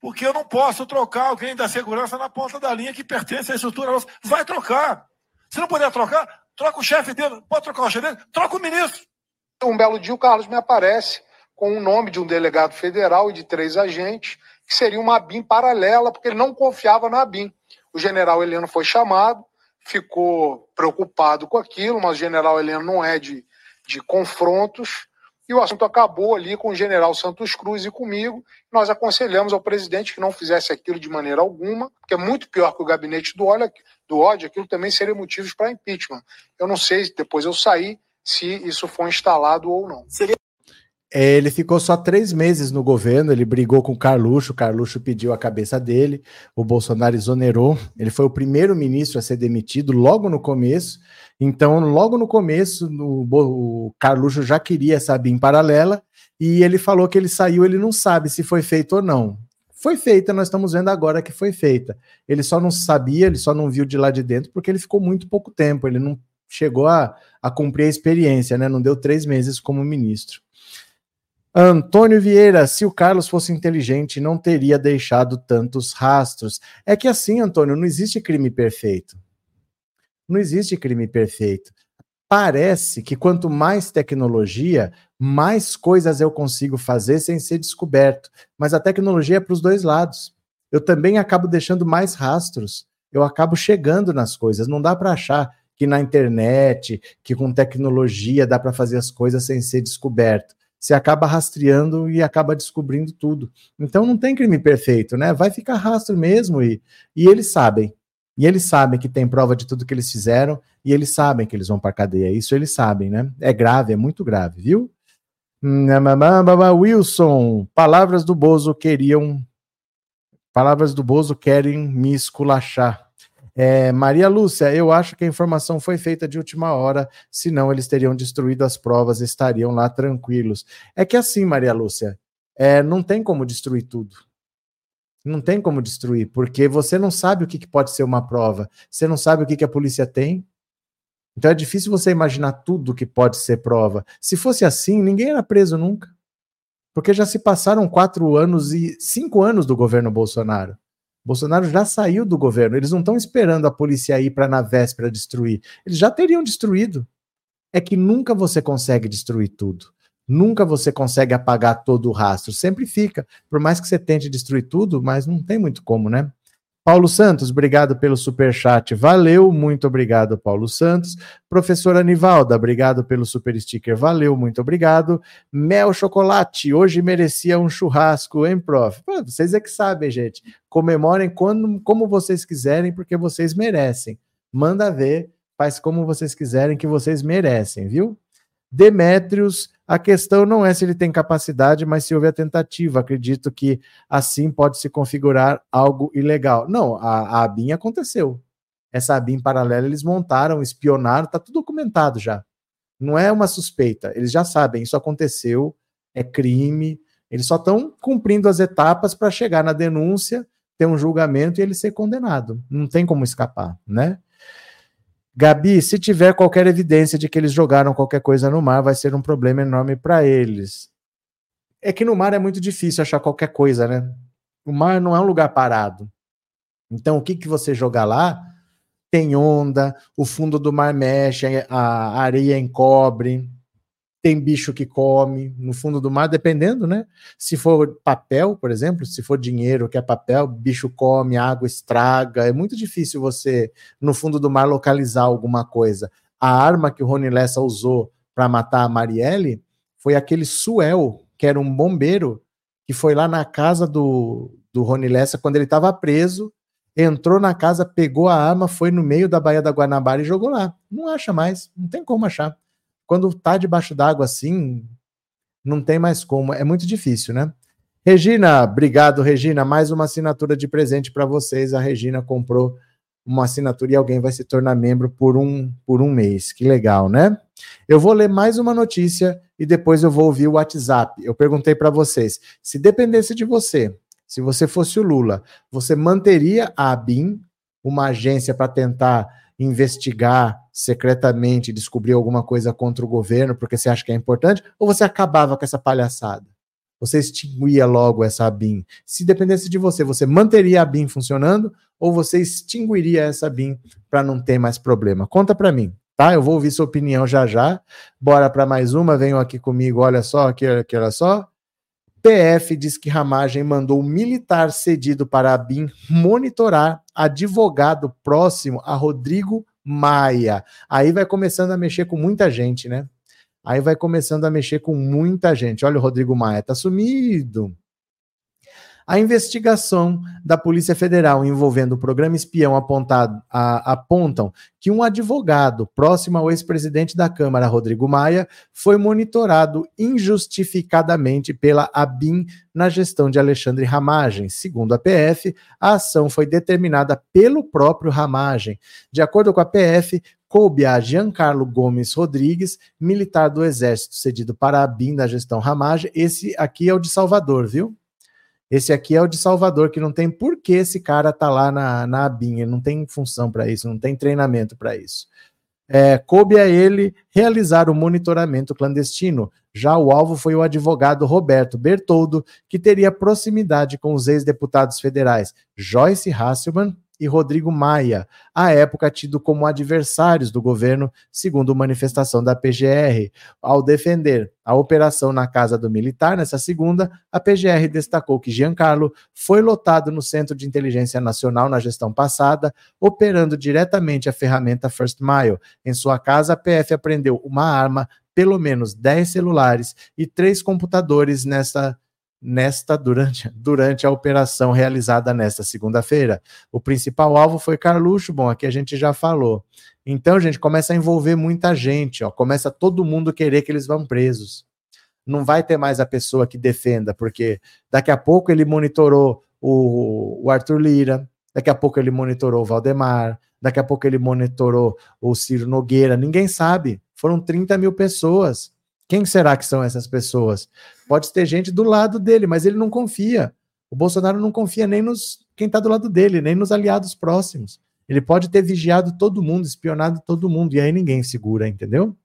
porque eu não posso trocar alguém da segurança na ponta da linha que pertence à estrutura nossa. Vai trocar. Se não puder trocar, troca o chefe dele. Pode trocar o chefe dele? Troca o ministro. Um belo dia o Carlos me aparece com o nome de um delegado federal e de três agentes, que seria uma BIM paralela, porque ele não confiava na BIM. O general Heleno foi chamado, ficou preocupado com aquilo, mas o general Heleno não é de, de confrontos, e o assunto acabou ali com o general Santos Cruz e comigo. Nós aconselhamos ao presidente que não fizesse aquilo de maneira alguma, porque é muito pior que o gabinete do ódio, do ódio aquilo também seria motivos para impeachment. Eu não sei, depois eu saí, se isso foi instalado ou não. Seria ele ficou só três meses no governo, ele brigou com o Carluxo, o Carluxo pediu a cabeça dele, o Bolsonaro exonerou, ele foi o primeiro ministro a ser demitido logo no começo, então logo no começo no, o Carluxo já queria essa BIM paralela, e ele falou que ele saiu, ele não sabe se foi feito ou não. Foi feita, nós estamos vendo agora que foi feita. Ele só não sabia, ele só não viu de lá de dentro, porque ele ficou muito pouco tempo, ele não chegou a, a cumprir a experiência, né? Não deu três meses como ministro. Antônio Vieira, se o Carlos fosse inteligente, não teria deixado tantos rastros. É que assim, Antônio, não existe crime perfeito. Não existe crime perfeito. Parece que quanto mais tecnologia, mais coisas eu consigo fazer sem ser descoberto. Mas a tecnologia é para os dois lados. Eu também acabo deixando mais rastros. Eu acabo chegando nas coisas. Não dá para achar que na internet, que com tecnologia dá para fazer as coisas sem ser descoberto você acaba rastreando e acaba descobrindo tudo. Então não tem crime perfeito, né? Vai ficar rastro mesmo e, e eles sabem. E eles sabem que tem prova de tudo que eles fizeram e eles sabem que eles vão para cadeia. Isso eles sabem, né? É grave, é muito grave, viu? Wilson, palavras do Bozo queriam. Palavras do Bozo querem me esculachar. É, Maria Lúcia, eu acho que a informação foi feita de última hora, senão eles teriam destruído as provas, estariam lá tranquilos. É que assim, Maria Lúcia, é, não tem como destruir tudo. Não tem como destruir, porque você não sabe o que, que pode ser uma prova, você não sabe o que, que a polícia tem. Então é difícil você imaginar tudo que pode ser prova. Se fosse assim, ninguém era preso nunca. Porque já se passaram quatro anos e cinco anos do governo Bolsonaro. Bolsonaro já saiu do governo. Eles não estão esperando a polícia ir para na véspera destruir. Eles já teriam destruído. É que nunca você consegue destruir tudo. Nunca você consegue apagar todo o rastro. Sempre fica. Por mais que você tente destruir tudo, mas não tem muito como, né? Paulo Santos, obrigado pelo super chat. Valeu, muito obrigado, Paulo Santos. Professora Anivalda, obrigado pelo super sticker. Valeu, muito obrigado. Mel Chocolate, hoje merecia um churrasco, hein, prof? Pô, vocês é que sabem, gente. Comemorem quando, como vocês quiserem, porque vocês merecem. Manda ver, faz como vocês quiserem, que vocês merecem, viu? Demétrios, a questão não é se ele tem capacidade, mas se houve a tentativa. Acredito que assim pode se configurar algo ilegal. Não, a, a ABIN aconteceu. Essa ABIN paralela eles montaram, espionaram, tá tudo documentado já. Não é uma suspeita, eles já sabem, isso aconteceu, é crime, eles só estão cumprindo as etapas para chegar na denúncia, ter um julgamento e ele ser condenado. Não tem como escapar, né? Gabi, se tiver qualquer evidência de que eles jogaram qualquer coisa no mar, vai ser um problema enorme para eles. É que no mar é muito difícil achar qualquer coisa, né? O mar não é um lugar parado. Então, o que, que você jogar lá tem onda, o fundo do mar mexe, a areia encobre, tem bicho que come no fundo do mar, dependendo, né? Se for papel, por exemplo, se for dinheiro que é papel, bicho come, água estraga. É muito difícil você, no fundo do mar, localizar alguma coisa. A arma que o Rony Lessa usou para matar a Marielle foi aquele Suel, que era um bombeiro, que foi lá na casa do, do Rony Lessa quando ele estava preso, entrou na casa, pegou a arma, foi no meio da Baía da Guanabara e jogou lá. Não acha mais, não tem como achar quando tá debaixo d'água assim, não tem mais como, é muito difícil, né? Regina, obrigado, Regina. Mais uma assinatura de presente para vocês. A Regina comprou uma assinatura e alguém vai se tornar membro por um, por um mês. Que legal, né? Eu vou ler mais uma notícia e depois eu vou ouvir o WhatsApp. Eu perguntei para vocês: se dependesse de você, se você fosse o Lula, você manteria a ABIN, uma agência para tentar investigar secretamente, descobrir alguma coisa contra o governo porque você acha que é importante, ou você acabava com essa palhaçada? Você extinguia logo essa BIM? Se dependesse de você, você manteria a BIM funcionando ou você extinguiria essa BIM para não ter mais problema? Conta para mim, tá? Eu vou ouvir sua opinião já já. Bora para mais uma, venham aqui comigo, olha só, aqui, aqui olha só. PF diz que Ramagem mandou militar cedido para a BIM monitorar advogado próximo a Rodrigo Maia. Aí vai começando a mexer com muita gente, né? Aí vai começando a mexer com muita gente. Olha o Rodrigo Maia, tá sumido. A investigação da Polícia Federal envolvendo o programa espião apontado, a, apontam que um advogado próximo ao ex-presidente da Câmara, Rodrigo Maia, foi monitorado injustificadamente pela ABIN na gestão de Alexandre Ramagem. Segundo a PF, a ação foi determinada pelo próprio Ramagem. De acordo com a PF, coube a Giancarlo Gomes Rodrigues, militar do Exército cedido para a ABIN da gestão Ramagem. Esse aqui é o de Salvador, viu? Esse aqui é o de Salvador, que não tem por que esse cara tá lá na, na abinha, não tem função para isso, não tem treinamento para isso. É, coube a ele realizar o monitoramento clandestino. Já o alvo foi o advogado Roberto Bertoldo, que teria proximidade com os ex-deputados federais Joyce Hasselman e Rodrigo Maia, à época tido como adversários do governo, segundo manifestação da PGR. Ao defender a operação na casa do militar, nessa segunda, a PGR destacou que Giancarlo foi lotado no Centro de Inteligência Nacional na gestão passada, operando diretamente a ferramenta First Mile. Em sua casa, a PF apreendeu uma arma, pelo menos 10 celulares e três computadores nessa nesta durante, durante a operação realizada nesta segunda-feira. O principal alvo foi Carluxo, bom, aqui a gente já falou. Então, gente, começa a envolver muita gente, ó, começa todo mundo querer que eles vão presos. Não vai ter mais a pessoa que defenda, porque daqui a pouco ele monitorou o, o Arthur Lira, daqui a pouco ele monitorou o Valdemar, daqui a pouco ele monitorou o Ciro Nogueira, ninguém sabe. Foram 30 mil pessoas. Quem será que são essas pessoas? Pode ter gente do lado dele, mas ele não confia. O Bolsonaro não confia nem nos quem está do lado dele, nem nos aliados próximos. Ele pode ter vigiado todo mundo, espionado todo mundo, e aí ninguém segura, entendeu?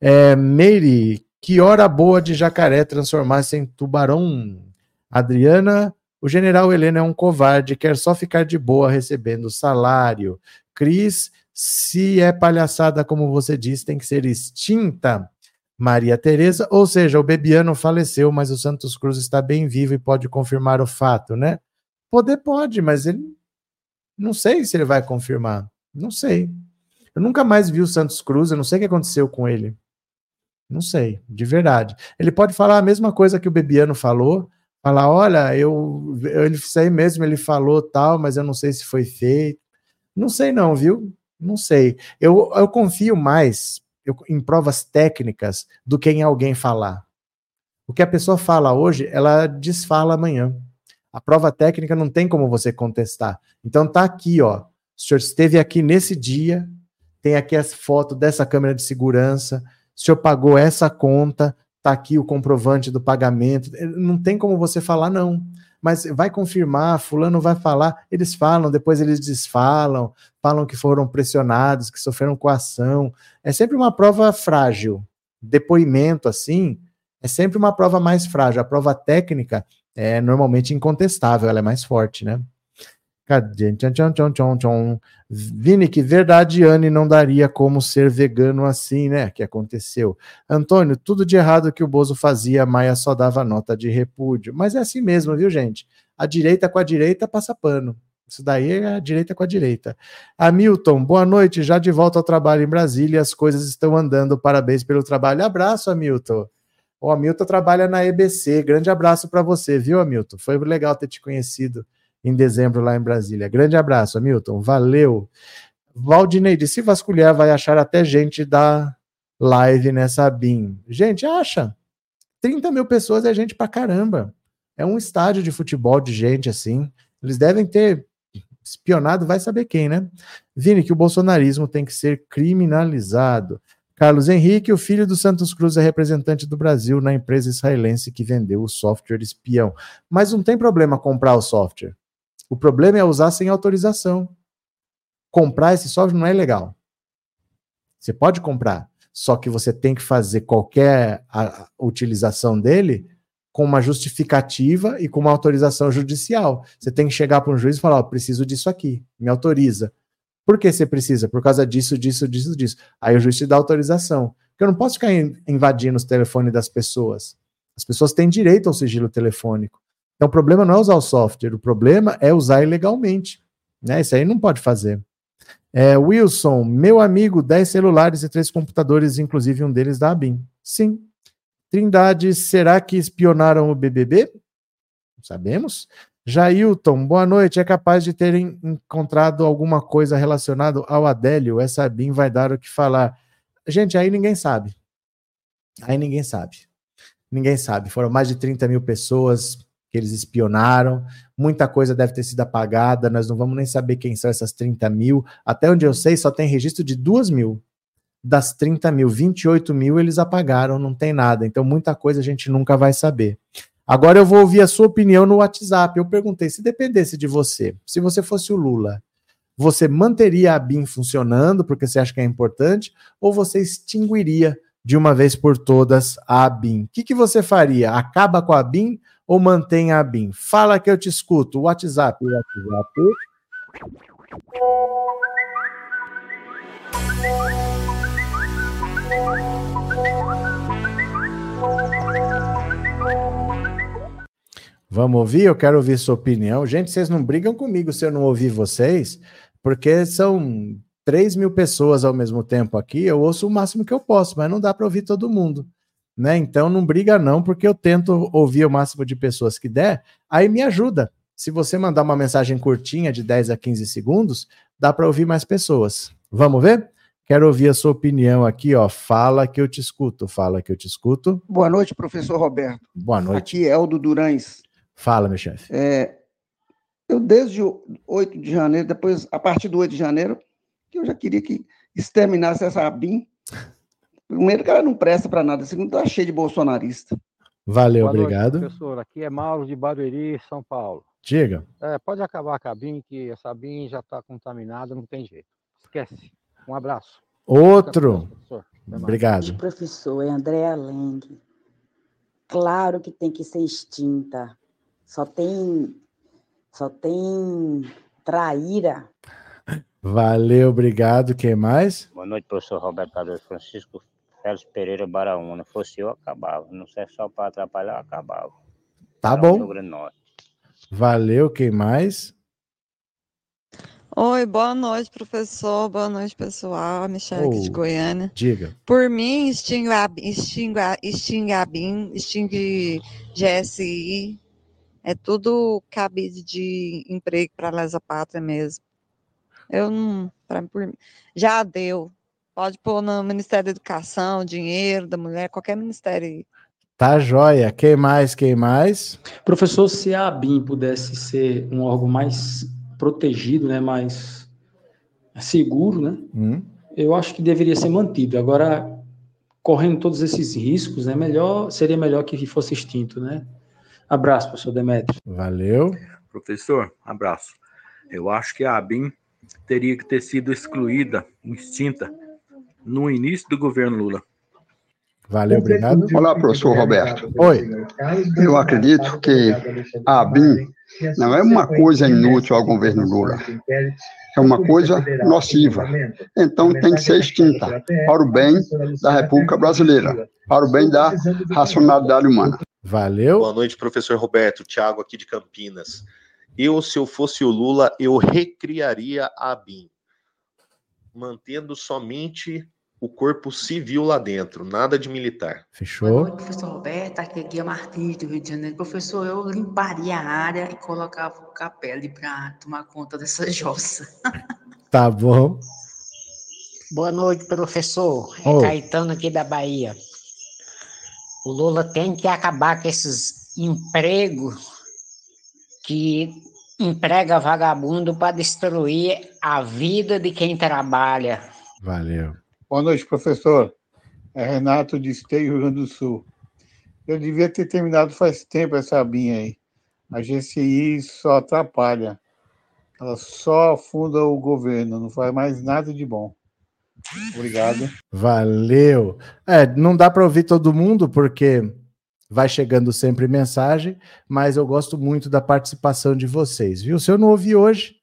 É, Meire, que hora boa de jacaré transformar-se em tubarão. Adriana, o general Helena é um covarde, quer só ficar de boa recebendo salário. Cris, se é palhaçada, como você disse, tem que ser extinta. Maria Tereza, ou seja, o Bebiano faleceu, mas o Santos Cruz está bem vivo e pode confirmar o fato, né? Poder pode, mas ele não sei se ele vai confirmar. Não sei. Eu nunca mais vi o Santos Cruz, eu não sei o que aconteceu com ele. Não sei, de verdade. Ele pode falar a mesma coisa que o Bebiano falou, falar, olha, eu, ele sei mesmo, ele falou tal, mas eu não sei se foi feito. Não sei não, viu? Não sei. Eu, eu confio mais eu, em provas técnicas do que em alguém falar. O que a pessoa fala hoje, ela desfala amanhã. A prova técnica não tem como você contestar. Então tá aqui, ó. O senhor esteve aqui nesse dia, tem aqui as fotos dessa câmera de segurança, o senhor pagou essa conta, tá aqui o comprovante do pagamento. Não tem como você falar não. Mas vai confirmar, fulano vai falar, eles falam, depois eles desfalam, falam que foram pressionados, que sofreram coação. É sempre uma prova frágil. Depoimento assim, é sempre uma prova mais frágil. A prova técnica é normalmente incontestável, ela é mais forte, né? Cadê? Vini, que verdade, Anne, não daria como ser vegano assim, né? Que aconteceu. Antônio, tudo de errado que o Bozo fazia, a Maia só dava nota de repúdio. Mas é assim mesmo, viu, gente? A direita com a direita passa pano. Isso daí é a direita com a direita. Hamilton, boa noite. Já de volta ao trabalho em Brasília, as coisas estão andando. Parabéns pelo trabalho. Abraço, Hamilton. O Hamilton trabalha na EBC. Grande abraço para você, viu, Hamilton? Foi legal ter te conhecido em dezembro lá em Brasília. Grande abraço, Hamilton. Valeu. Valdineide, se vasculhar, vai achar até gente da live nessa BIM. Gente, acha. 30 mil pessoas é gente pra caramba. É um estádio de futebol de gente assim. Eles devem ter espionado, vai saber quem, né? Vini, que o bolsonarismo tem que ser criminalizado. Carlos Henrique, o filho do Santos Cruz, é representante do Brasil na empresa israelense que vendeu o software espião. Mas não tem problema comprar o software. O problema é usar sem autorização. Comprar esse software não é legal. Você pode comprar, só que você tem que fazer qualquer utilização dele com uma justificativa e com uma autorização judicial. Você tem que chegar para um juiz e falar: oh, preciso disso aqui, me autoriza. Por que você precisa? Por causa disso, disso, disso, disso. Aí o juiz te dá autorização. Porque eu não posso ficar invadindo os telefones das pessoas. As pessoas têm direito ao sigilo telefônico. Então, o problema não é usar o software, o problema é usar ilegalmente. Né? Isso aí não pode fazer. É, Wilson, meu amigo, 10 celulares e 3 computadores, inclusive um deles da ABIN. Sim. Trindade, será que espionaram o BBB? Sabemos. Jailton, boa noite. É capaz de terem encontrado alguma coisa relacionada ao Adélio? Essa ABIN vai dar o que falar. Gente, aí ninguém sabe. Aí ninguém sabe. Ninguém sabe. Foram mais de 30 mil pessoas que eles espionaram, muita coisa deve ter sido apagada, nós não vamos nem saber quem são essas 30 mil. Até onde eu sei, só tem registro de 2 mil. Das 30 mil, 28 mil eles apagaram, não tem nada. Então, muita coisa a gente nunca vai saber. Agora eu vou ouvir a sua opinião no WhatsApp. Eu perguntei: se dependesse de você, se você fosse o Lula, você manteria a BIM funcionando porque você acha que é importante, ou você extinguiria de uma vez por todas a BIM? O que, que você faria? Acaba com a BIM ou mantém a BIM? Fala que eu te escuto. WhatsApp, WhatsApp. Vamos ouvir? Eu quero ouvir sua opinião. Gente, vocês não brigam comigo se eu não ouvir vocês, porque são 3 mil pessoas ao mesmo tempo aqui. Eu ouço o máximo que eu posso, mas não dá para ouvir todo mundo né? Então não briga não, porque eu tento ouvir o máximo de pessoas que der, aí me ajuda. Se você mandar uma mensagem curtinha de 10 a 15 segundos, dá para ouvir mais pessoas. Vamos ver? Quero ouvir a sua opinião aqui, ó. Fala que eu te escuto, fala que eu te escuto. Boa noite, professor Roberto. Boa noite. Aqui é Eldo Durães. Fala, meu chefe. É, eu, desde o 8 de janeiro, depois, a partir do 8 de janeiro, eu já queria que exterminasse essa BIM Primeiro que ela não presta para nada, segundo tá cheio de bolsonarista. Valeu, Boa obrigado. Noite, professor, aqui é Mauro de Barueri, São Paulo. Diga. É, pode acabar com a BIM, que essa BIM já está contaminada, não tem jeito. Esquece. Um abraço. Outro. Obrigado. Professor, é Andréa Leng. Claro que tem que ser extinta. Só tem, só tem traíra. Valeu, obrigado. Quem mais? Boa noite, professor Roberto Francisco Félix Pereira Baraúna. Fosse eu, acabava. Não serve só para atrapalhar, acabava. Tá bom. Valeu, quem mais? Oi, boa noite, professor. Boa noite, pessoal. Michelle aqui de Goiânia. Diga. Por mim, extingue a, extingue a, extingue a BIM, extingue GSI. É tudo cabide de emprego para a Lesa Pátria mesmo. Eu não. Pra, por, já deu. Pode pôr no Ministério da Educação, dinheiro da mulher, qualquer ministério aí. Tá joia. Quem mais? Quem mais? Professor, se a ABIN pudesse ser um órgão mais protegido, né, mais seguro, né, Hum? eu acho que deveria ser mantido. Agora, correndo todos esses riscos, né, melhor, seria melhor que fosse extinto, né? Abraço, professor Demetrio. Valeu. Professor, abraço. Eu acho que a ABIN teria que ter sido excluída, extinta, no início do governo Lula. Valeu, obrigado. Olá, professor Roberto. Oi. Eu acredito que a ABIN não é uma coisa inútil ao governo Lula. É uma coisa nociva. Então tem que ser extinta para o bem da República Brasileira, para o bem da racionalidade humana. Valeu. Boa noite, professor Roberto. Tiago aqui de Campinas. Eu, se eu fosse o Lula, eu recriaria a ABIN, mantendo somente o corpo civil lá dentro, nada de militar. Fechou? Professor Roberto, aqui é Guia Martins, do Rio de Janeiro. Professor, eu limparia a área e colocava o capelli para tomar conta dessa jossa. Tá bom. Boa noite, professor. É Oi. Caetano aqui da Bahia. O Lula tem que acabar com esses empregos que emprega vagabundo para destruir a vida de quem trabalha. Valeu. Boa noite, professor. É Renato de Esteio, Rio Grande do Sul. Eu devia ter terminado faz tempo essa abinha aí. A GCI só atrapalha. Ela só afunda o governo, não faz mais nada de bom. Obrigado. Valeu. É, não dá para ouvir todo mundo porque vai chegando sempre mensagem, mas eu gosto muito da participação de vocês, viu? Se eu não ouvir hoje,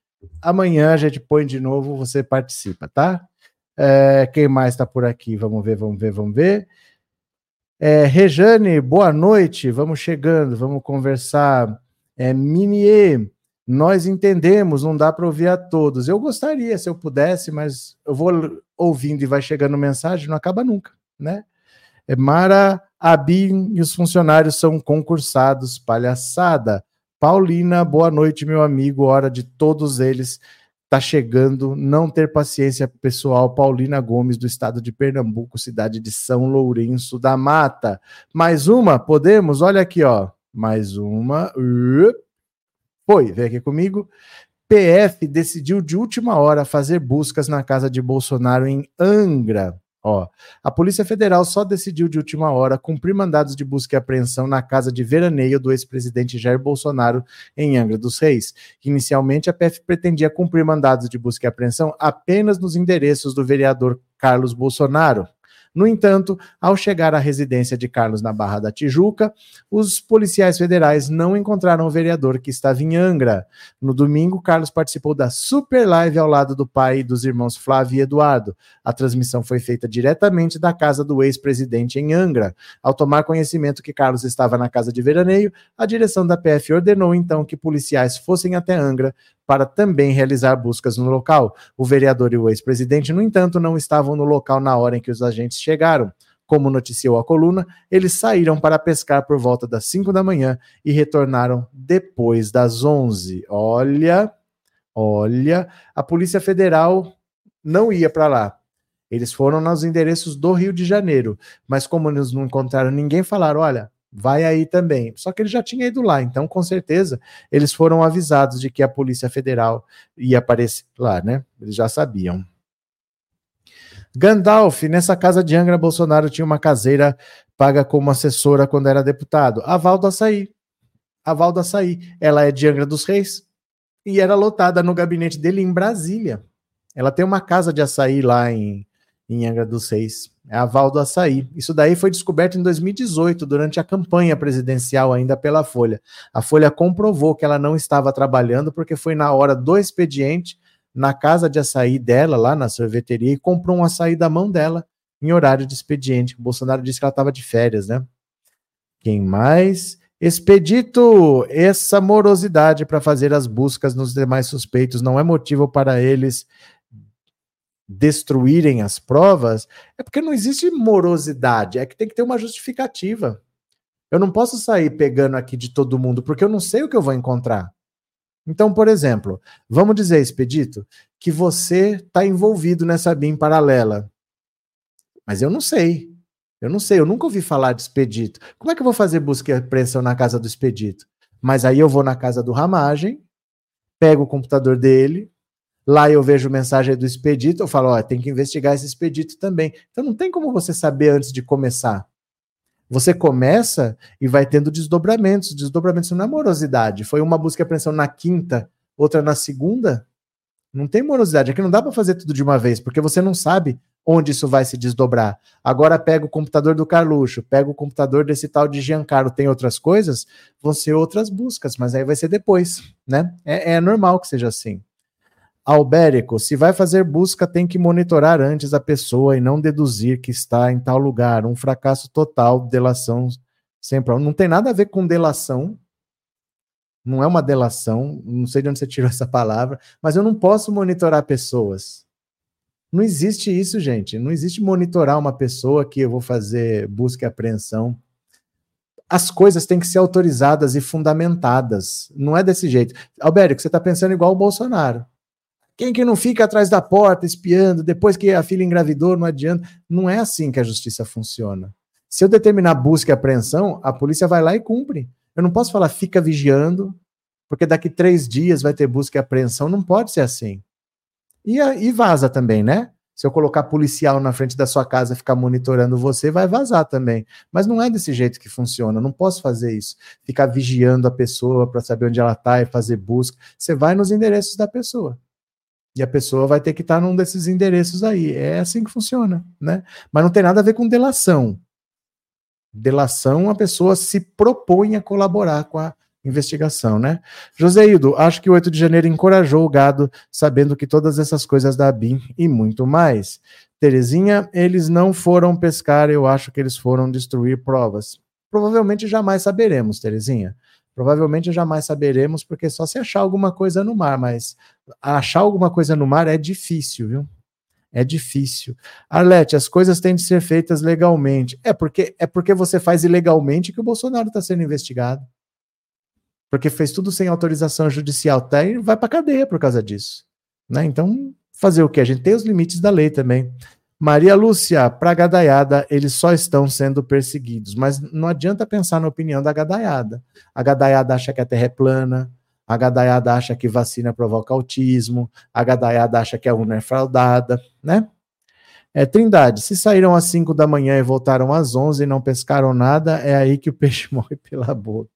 amanhã a gente põe de novo, você participa, tá? É, quem mais está por aqui? Vamos ver, vamos ver, vamos ver. É, Rejane, boa noite. Vamos chegando, vamos conversar. É, Minier, nós entendemos, não dá para ouvir a todos. Eu gostaria, se eu pudesse, mas eu vou ouvindo e vai chegando mensagem, não acaba nunca, né? É Mara Abin e os funcionários são concursados, palhaçada. Paulina, boa noite, meu amigo. Hora de todos eles tá chegando. Não ter paciência, pessoal. Paulina Gomes, do estado de Pernambuco, cidade de São Lourenço da Mata. Mais uma, podemos? Olha aqui, ó. Mais uma. Foi, vem aqui comigo. PF decidiu de última hora fazer buscas na casa de Bolsonaro em Angra. Ó, a Polícia Federal só decidiu de última hora cumprir mandados de busca e apreensão na casa de veraneio do ex-presidente Jair Bolsonaro em Angra dos Reis. Inicialmente, a PF pretendia cumprir mandados de busca e apreensão apenas nos endereços do vereador Carlos Bolsonaro. No entanto, ao chegar à residência de Carlos na Barra da Tijuca, os policiais federais não encontraram o vereador que estava em Angra. No domingo, Carlos participou da super live ao lado do pai e dos irmãos Flávio e Eduardo. A transmissão foi feita diretamente da casa do ex-presidente em Angra. Ao tomar conhecimento que Carlos estava na casa de veraneio, a direção da PF ordenou então que policiais fossem até Angra para também realizar buscas no local. O vereador e o ex-presidente, no entanto, não estavam no local na hora em que os agentes chegaram. Como noticiou a coluna, eles saíram para pescar por volta das 5 da manhã e retornaram depois das 11. Olha, olha, a Polícia Federal não ia para lá. Eles foram nos endereços do Rio de Janeiro, mas como eles não encontraram ninguém, falaram: olha, vai aí também. Só que ele já tinha ido lá, então com certeza eles foram avisados de que a Polícia Federal ia aparecer lá, né? Eles já sabiam. Gandalf, nessa casa de Angra, Bolsonaro tinha uma caseira paga como assessora quando era deputado. A Val do Açaí. A Val do Açaí. Ela é de Angra dos Reis e era lotada no gabinete dele em Brasília. Ela tem uma casa de açaí lá em, em Angra dos Reis. É a Val do Açaí. Isso daí foi descoberto em 2018, durante a campanha presidencial ainda pela Folha. A Folha comprovou que ela não estava trabalhando porque foi na hora do expediente, na casa de açaí dela, lá na sorveteria, e comprou um açaí da mão dela em horário de expediente. O Bolsonaro disse que ela estava de férias, né? Quem mais? Expedito, essa morosidade para fazer as buscas nos demais suspeitos não é motivo para eles destruírem as provas, é porque não existe morosidade, é que tem que ter uma justificativa. Eu não posso sair pegando aqui de todo mundo, porque eu não sei o que eu vou encontrar. Então, por exemplo, vamos dizer, Expedito, que você está envolvido nessa BIM paralela. Mas eu não sei. Eu não sei, eu nunca ouvi falar de Expedito. Como é que eu vou fazer busca e apreensão na casa do Expedito? Mas aí eu vou na casa do Ramagem, pego o computador dele, lá eu vejo mensagem do Expedito, eu falo, ó, tem que investigar esse Expedito também. Então não tem como você saber antes de começar. Você começa e vai tendo desdobramentos, desdobramentos não é morosidade. Foi uma busca e apreensão na quinta, outra na segunda. Não tem morosidade. Aqui não dá para fazer tudo de uma vez, porque você não sabe onde isso vai se desdobrar. Agora pega o computador do Carluxo, pega o computador desse tal de Giancarlo, tem outras coisas, vão ser outras buscas, mas aí vai ser depois, né? É, é normal que seja assim. Albérico, se vai fazer busca, tem que monitorar antes a pessoa e não deduzir que está em tal lugar. Um fracasso total, delação sempre. Não tem nada a ver com delação. Não é uma delação, não sei de onde você tirou essa palavra, mas eu não posso monitorar pessoas. Não existe isso, gente. Não existe monitorar uma pessoa que eu vou fazer busca e apreensão. As coisas têm que ser autorizadas e fundamentadas. Não é desse jeito. Albérico, você está pensando igual o Bolsonaro. Quem que não fica atrás da porta espiando, depois que a filha engravidou, não adianta. Não é assim que a justiça funciona. Se eu determinar busca e apreensão, a polícia vai lá e cumpre. Eu não posso falar fica vigiando, porque daqui três dias vai ter busca e apreensão. Não pode ser assim. E, e vaza também, né? Se eu colocar policial na frente da sua casa ficar monitorando você, vai vazar também. Mas não é desse jeito que funciona. Não posso fazer isso. Ficar vigiando a pessoa para saber onde ela está e fazer busca. Você vai nos endereços da pessoa. E a pessoa vai ter que estar tá num desses endereços aí. É assim que funciona, né? Mas não tem nada a ver com delação. Delação, a pessoa se propõe a colaborar com a investigação, né? Joseildo, acho que o 8 de janeiro encorajou o gado, sabendo que todas essas coisas da BIM e muito mais. Terezinha, eles não foram pescar, eu acho que eles foram destruir provas. Provavelmente jamais saberemos, Terezinha. Provavelmente jamais saberemos, porque só se achar alguma coisa no mar, mas achar alguma coisa no mar é difícil, viu? É difícil. Arlete, as coisas têm de ser feitas legalmente. É porque é porque você faz ilegalmente que o Bolsonaro está sendo investigado porque fez tudo sem autorização judicial, tá? E vai para cadeia por causa disso, né? Então, fazer o que? A gente tem os limites da lei também. Maria Lúcia, para gadaiada, eles só estão sendo perseguidos, mas não adianta pensar na opinião da gadaiada. A gadaiada acha que a terra é plana, a gadaiada acha que vacina provoca autismo, a gadaiada acha que a urna é fraudada, né? É, Trindade, se saíram às 5 da manhã e voltaram às 11 e não pescaram nada, é aí que o peixe morre pela boca.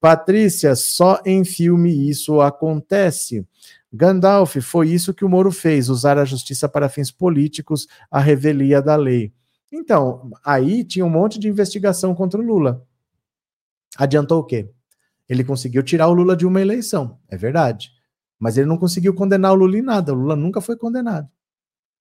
Patrícia, só em filme isso acontece. Gandalf, foi isso que o Moro fez, usar a justiça para fins políticos, a revelia da lei. Então, aí tinha um monte de investigação contra o Lula. Adiantou o quê? Ele conseguiu tirar o Lula de uma eleição, é verdade. Mas ele não conseguiu condenar o Lula em nada. O Lula nunca foi condenado.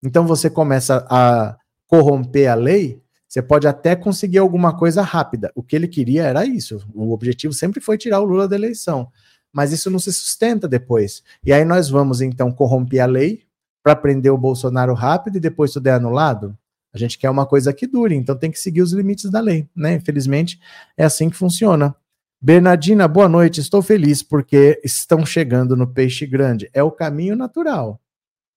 Então você começa a corromper a lei você pode até conseguir alguma coisa rápida. O que ele queria era isso. O objetivo sempre foi tirar o Lula da eleição. Mas isso não se sustenta depois. E aí nós vamos então corromper a lei para prender o Bolsonaro rápido e depois tudo é anulado. A gente quer uma coisa que dure, então tem que seguir os limites da lei, né? Infelizmente é assim que funciona. Bernardina, boa noite. Estou feliz porque estão chegando no peixe grande. É o caminho natural.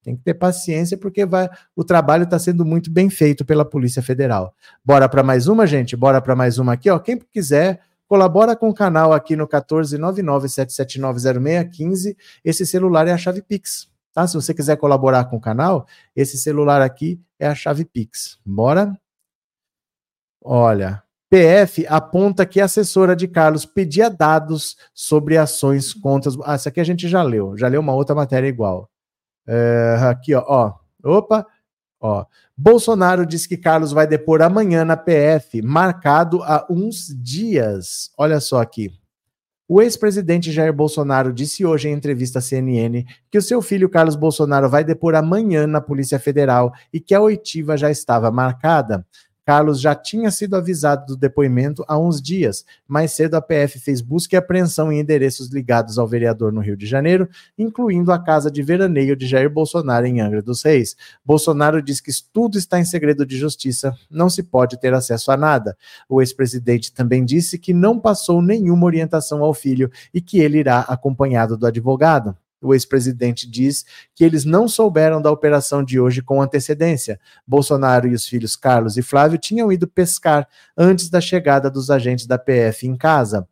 Tem que ter paciência porque vai, o trabalho está sendo muito bem feito pela Polícia Federal. Bora para mais uma, gente? Bora para mais uma aqui, ó. Quem quiser, colabora com o canal aqui no 14997790615. Esse celular é a chave Pix, tá? Se você quiser colaborar com o canal, esse celular aqui é a chave Pix. Bora? Olha, PF aponta que a assessora de Carlos pedia dados sobre ações contra. Ah, essa aqui a gente já leu, já leu uma outra matéria igual. É, aqui, ó, ó. Opa, ó. Bolsonaro diz que Carlos vai depor amanhã na PF, marcado há uns dias. Olha só aqui. O ex-presidente Jair Bolsonaro disse hoje em entrevista à CNN que o seu filho Carlos Bolsonaro vai depor amanhã na Polícia Federal e que a oitiva já estava marcada. Carlos já tinha sido avisado do depoimento há uns dias. Mais cedo, a PF fez busca e apreensão em endereços ligados ao vereador no Rio de Janeiro, incluindo a casa de veraneio de Jair Bolsonaro em Angra dos Reis. Bolsonaro diz que tudo está em segredo de justiça, não se pode ter acesso a nada. O ex-presidente também disse que não passou nenhuma orientação ao filho e que ele irá acompanhado do advogado. O ex-presidente diz que eles não souberam da operação de hoje com antecedência. Bolsonaro e os filhos Carlos e Flávio tinham ido pescar antes da chegada dos agentes da PF em casa.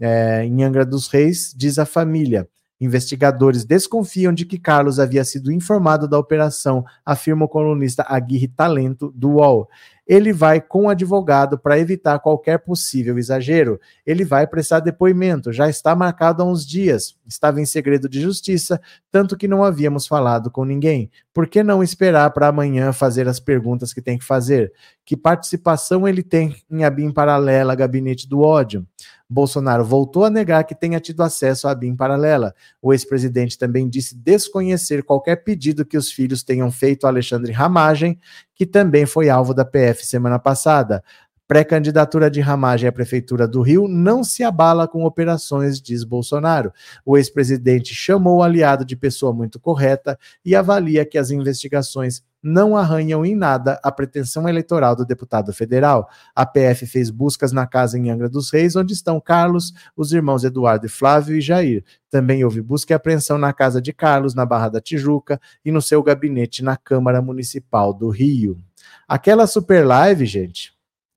É, em Angra dos Reis, diz a família. Investigadores desconfiam de que Carlos havia sido informado da operação, afirma o colunista Aguirre Talento, do UOL ele vai com o advogado para evitar qualquer possível exagero. Ele vai prestar depoimento, já está marcado há uns dias, estava em segredo de justiça, tanto que não havíamos falado com ninguém. Por que não esperar para amanhã fazer as perguntas que tem que fazer? Que participação ele tem em ABIN paralela, gabinete do ódio? Bolsonaro voltou a negar que tenha tido acesso à BIM paralela. O ex-presidente também disse desconhecer qualquer pedido que os filhos tenham feito a Alexandre Ramagem, que também foi alvo da PF semana passada. Pré-candidatura de Ramagem à Prefeitura do Rio não se abala com operações, diz Bolsonaro. O ex-presidente chamou o aliado de pessoa muito correta e avalia que as investigações não arranham em nada a pretensão eleitoral do deputado federal. A PF fez buscas na casa em Angra dos Reis, onde estão Carlos, os irmãos Eduardo e Flávio e Jair. Também houve busca e apreensão na casa de Carlos, na Barra da Tijuca, e no seu gabinete na Câmara Municipal do Rio. Aquela super live, gente,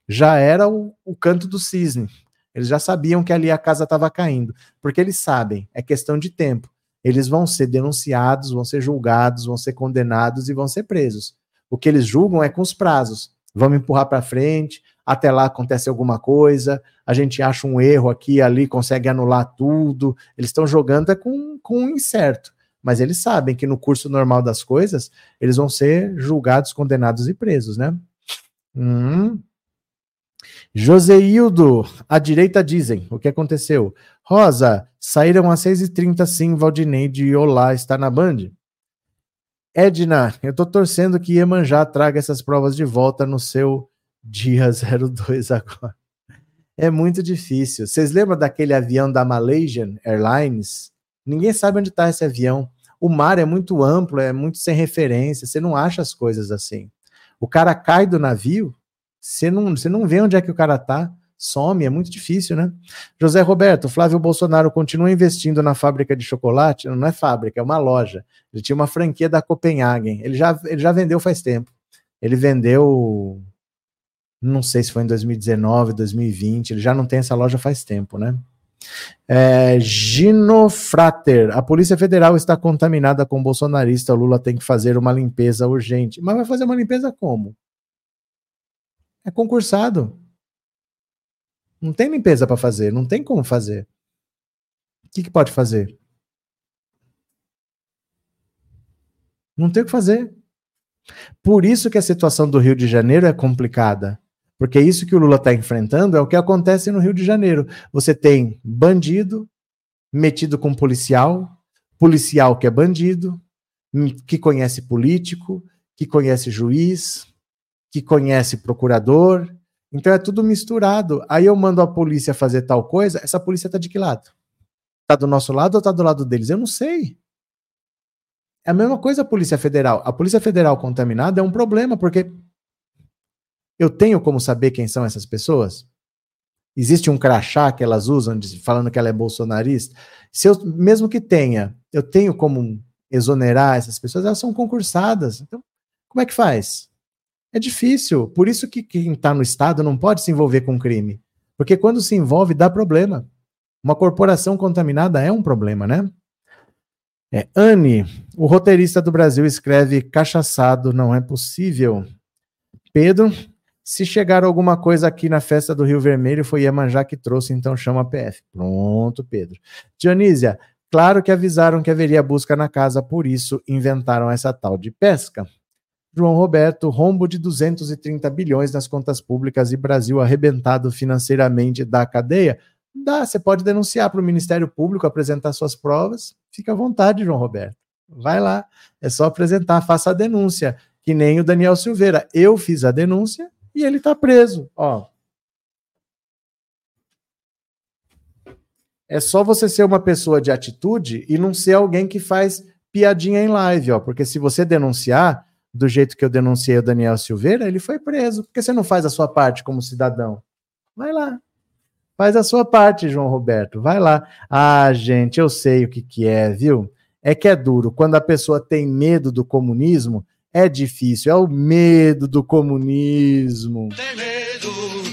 já era o, o canto do cisne. Eles já sabiam que ali a casa estava caindo, porque eles sabem, é questão de tempo. Eles vão ser denunciados, vão ser julgados, vão ser condenados e vão ser presos. O que eles julgam é com os prazos. Vamos empurrar para frente, até lá acontece alguma coisa, a gente acha um erro aqui ali, consegue anular tudo. Eles estão jogando é com, com um incerto. Mas eles sabem que no curso normal das coisas, eles vão ser julgados, condenados e presos, né? Hum, Joseildo, à direita dizem, o que aconteceu? Rosa, saíram às 6h30 sim, Valdineide e Olá está na Band. Edna, eu tô torcendo que Iemanjá traga essas provas de volta no seu dia 02 agora. É muito difícil. Vocês lembram daquele avião da Malaysian Airlines? Ninguém sabe onde está esse avião. O mar é muito amplo, é muito sem referência, você não acha as coisas assim. O cara cai do navio, você não, você não vê onde é que o cara tá, some, é muito difícil, né? José Roberto, Flávio Bolsonaro continua investindo na fábrica de chocolate? Não é fábrica, é uma loja. Ele tinha uma franquia da Copenhagen. Ele já, ele já vendeu faz tempo. Ele vendeu, não sei se foi em 2019, 2020. Ele já não tem essa loja faz tempo, né? É, Gino Frater, a Polícia Federal está contaminada com bolsonarista. O Lula tem que fazer uma limpeza urgente. Mas vai fazer uma limpeza como? É concursado. Não tem limpeza para fazer, não tem como fazer. O que, que pode fazer? Não tem o que fazer. Por isso que a situação do Rio de Janeiro é complicada. Porque isso que o Lula está enfrentando é o que acontece no Rio de Janeiro. Você tem bandido metido com policial, policial que é bandido, que conhece político, que conhece juiz, que conhece procurador. Então é tudo misturado. Aí eu mando a polícia fazer tal coisa, essa polícia tá de que lado? Tá do nosso lado ou tá do lado deles? Eu não sei. É a mesma coisa a Polícia Federal. A Polícia Federal contaminada é um problema, porque eu tenho como saber quem são essas pessoas? Existe um crachá que elas usam falando que ela é bolsonarista? Se eu, mesmo que tenha, eu tenho como exonerar essas pessoas, elas são concursadas. Então, como é que faz? É difícil. Por isso que quem está no Estado não pode se envolver com crime. Porque quando se envolve, dá problema. Uma corporação contaminada é um problema, né? É, Anne, o roteirista do Brasil escreve cachaçado, não é possível. Pedro, se chegar alguma coisa aqui na festa do Rio Vermelho, foi Iemanjá que trouxe, então chama a PF. Pronto, Pedro. Dionísia, claro que avisaram que haveria busca na casa, por isso inventaram essa tal de pesca. João Roberto, rombo de 230 bilhões nas contas públicas e Brasil arrebentado financeiramente da cadeia? Dá, você pode denunciar para o Ministério Público, apresentar suas provas. Fica à vontade, João Roberto. Vai lá, é só apresentar, faça a denúncia, que nem o Daniel Silveira. Eu fiz a denúncia E ele tá preso, ó. É só você ser uma pessoa de atitude e não ser alguém que faz piadinha em live, ó. Porque se você denunciar do jeito que eu denunciei o Daniel Silveira, ele foi preso. Porque você não faz a sua parte como cidadão? Vai lá. Faz a sua parte, João Roberto. Vai lá. Ah, gente, eu sei o que, que é, viu? É que é duro. Quando a pessoa tem medo do comunismo, é difícil. É o medo do comunismo. Tem medo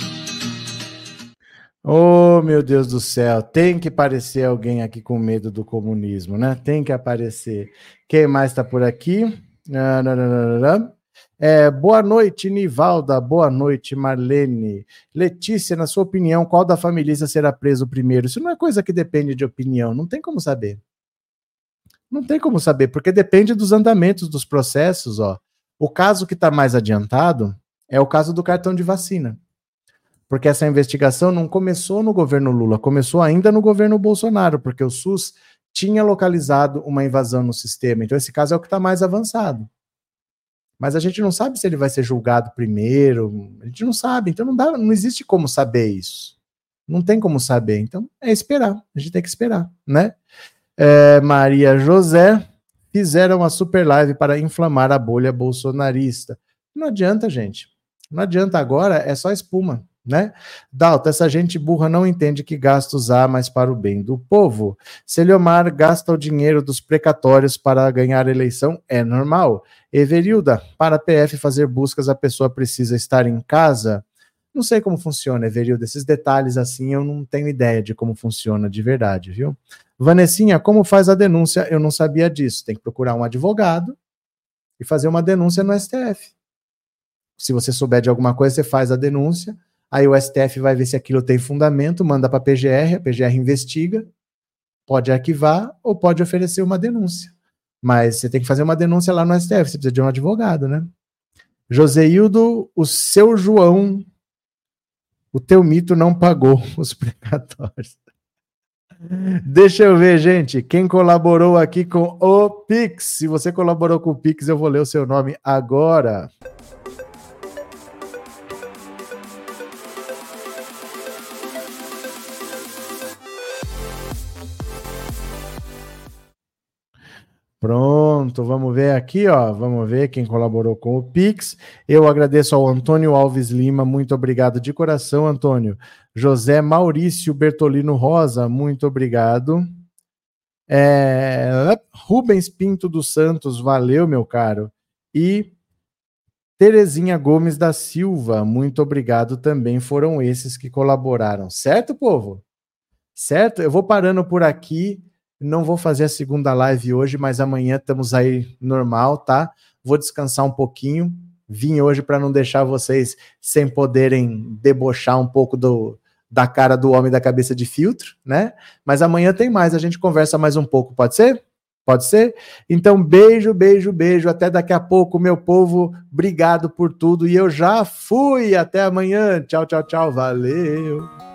Oh, meu Deus do céu, tem que aparecer alguém aqui com medo do comunismo, né? Tem que aparecer. Quem mais está por aqui? É, boa noite, Nivalda. Boa noite, Marlene. Letícia, na sua opinião, qual da família será preso primeiro? Isso não é coisa que depende de opinião, não tem como saber. Não tem como saber, porque depende dos andamentos dos processos, ó. O caso que está mais adiantado é o caso do cartão de vacina porque essa investigação não começou no governo Lula, começou ainda no governo Bolsonaro, porque o SUS tinha localizado uma invasão no sistema. Então, esse caso é o que está mais avançado. Mas a gente não sabe se ele vai ser julgado primeiro, a gente não sabe, então não, dá, não existe como saber isso. Não tem como saber, então é esperar, a gente tem que esperar, né? É, Maria José fizeram uma super live para inflamar a bolha bolsonarista. Não adianta, gente. Não adianta agora, é só espuma né? Dalton, essa gente burra não entende que gastos há, mas para o bem do povo. Celiomar gasta o dinheiro dos precatórios para ganhar eleição, é normal. Everilda, para a PF fazer buscas, a pessoa precisa estar em casa. Não sei como funciona, Everilda. Esses detalhes assim eu não tenho ideia de como funciona de verdade, viu? Vanessinha, como faz a denúncia? Eu não sabia disso. Tem que procurar um advogado e fazer uma denúncia no STF. Se você souber de alguma coisa, você faz a denúncia Aí o STF vai ver se aquilo tem fundamento, manda para a PGR, a PGR investiga, pode arquivar ou pode oferecer uma denúncia. Mas você tem que fazer uma denúncia lá no STF, você precisa de um advogado, né? Joseildo, o seu João, o teu mito não pagou os precatórios. Deixa eu ver, gente, quem colaborou aqui com o Pix. Se você colaborou com o Pix, eu vou ler o seu nome agora. Pronto, vamos ver aqui, ó. Vamos ver quem colaborou com o Pix. Eu agradeço ao Antônio Alves Lima, muito obrigado de coração, Antônio. José Maurício Bertolino Rosa, muito obrigado. É... Rubens Pinto dos Santos, valeu, meu caro. E Terezinha Gomes da Silva, muito obrigado também. Foram esses que colaboraram, certo, povo? Certo? Eu vou parando por aqui. Não vou fazer a segunda live hoje, mas amanhã estamos aí normal, tá? Vou descansar um pouquinho. Vim hoje para não deixar vocês sem poderem debochar um pouco do, da cara do homem da cabeça de filtro, né? Mas amanhã tem mais, a gente conversa mais um pouco, pode ser? Pode ser? Então, beijo, beijo, beijo. Até daqui a pouco, meu povo. Obrigado por tudo. E eu já fui. Até amanhã. Tchau, tchau, tchau. Valeu.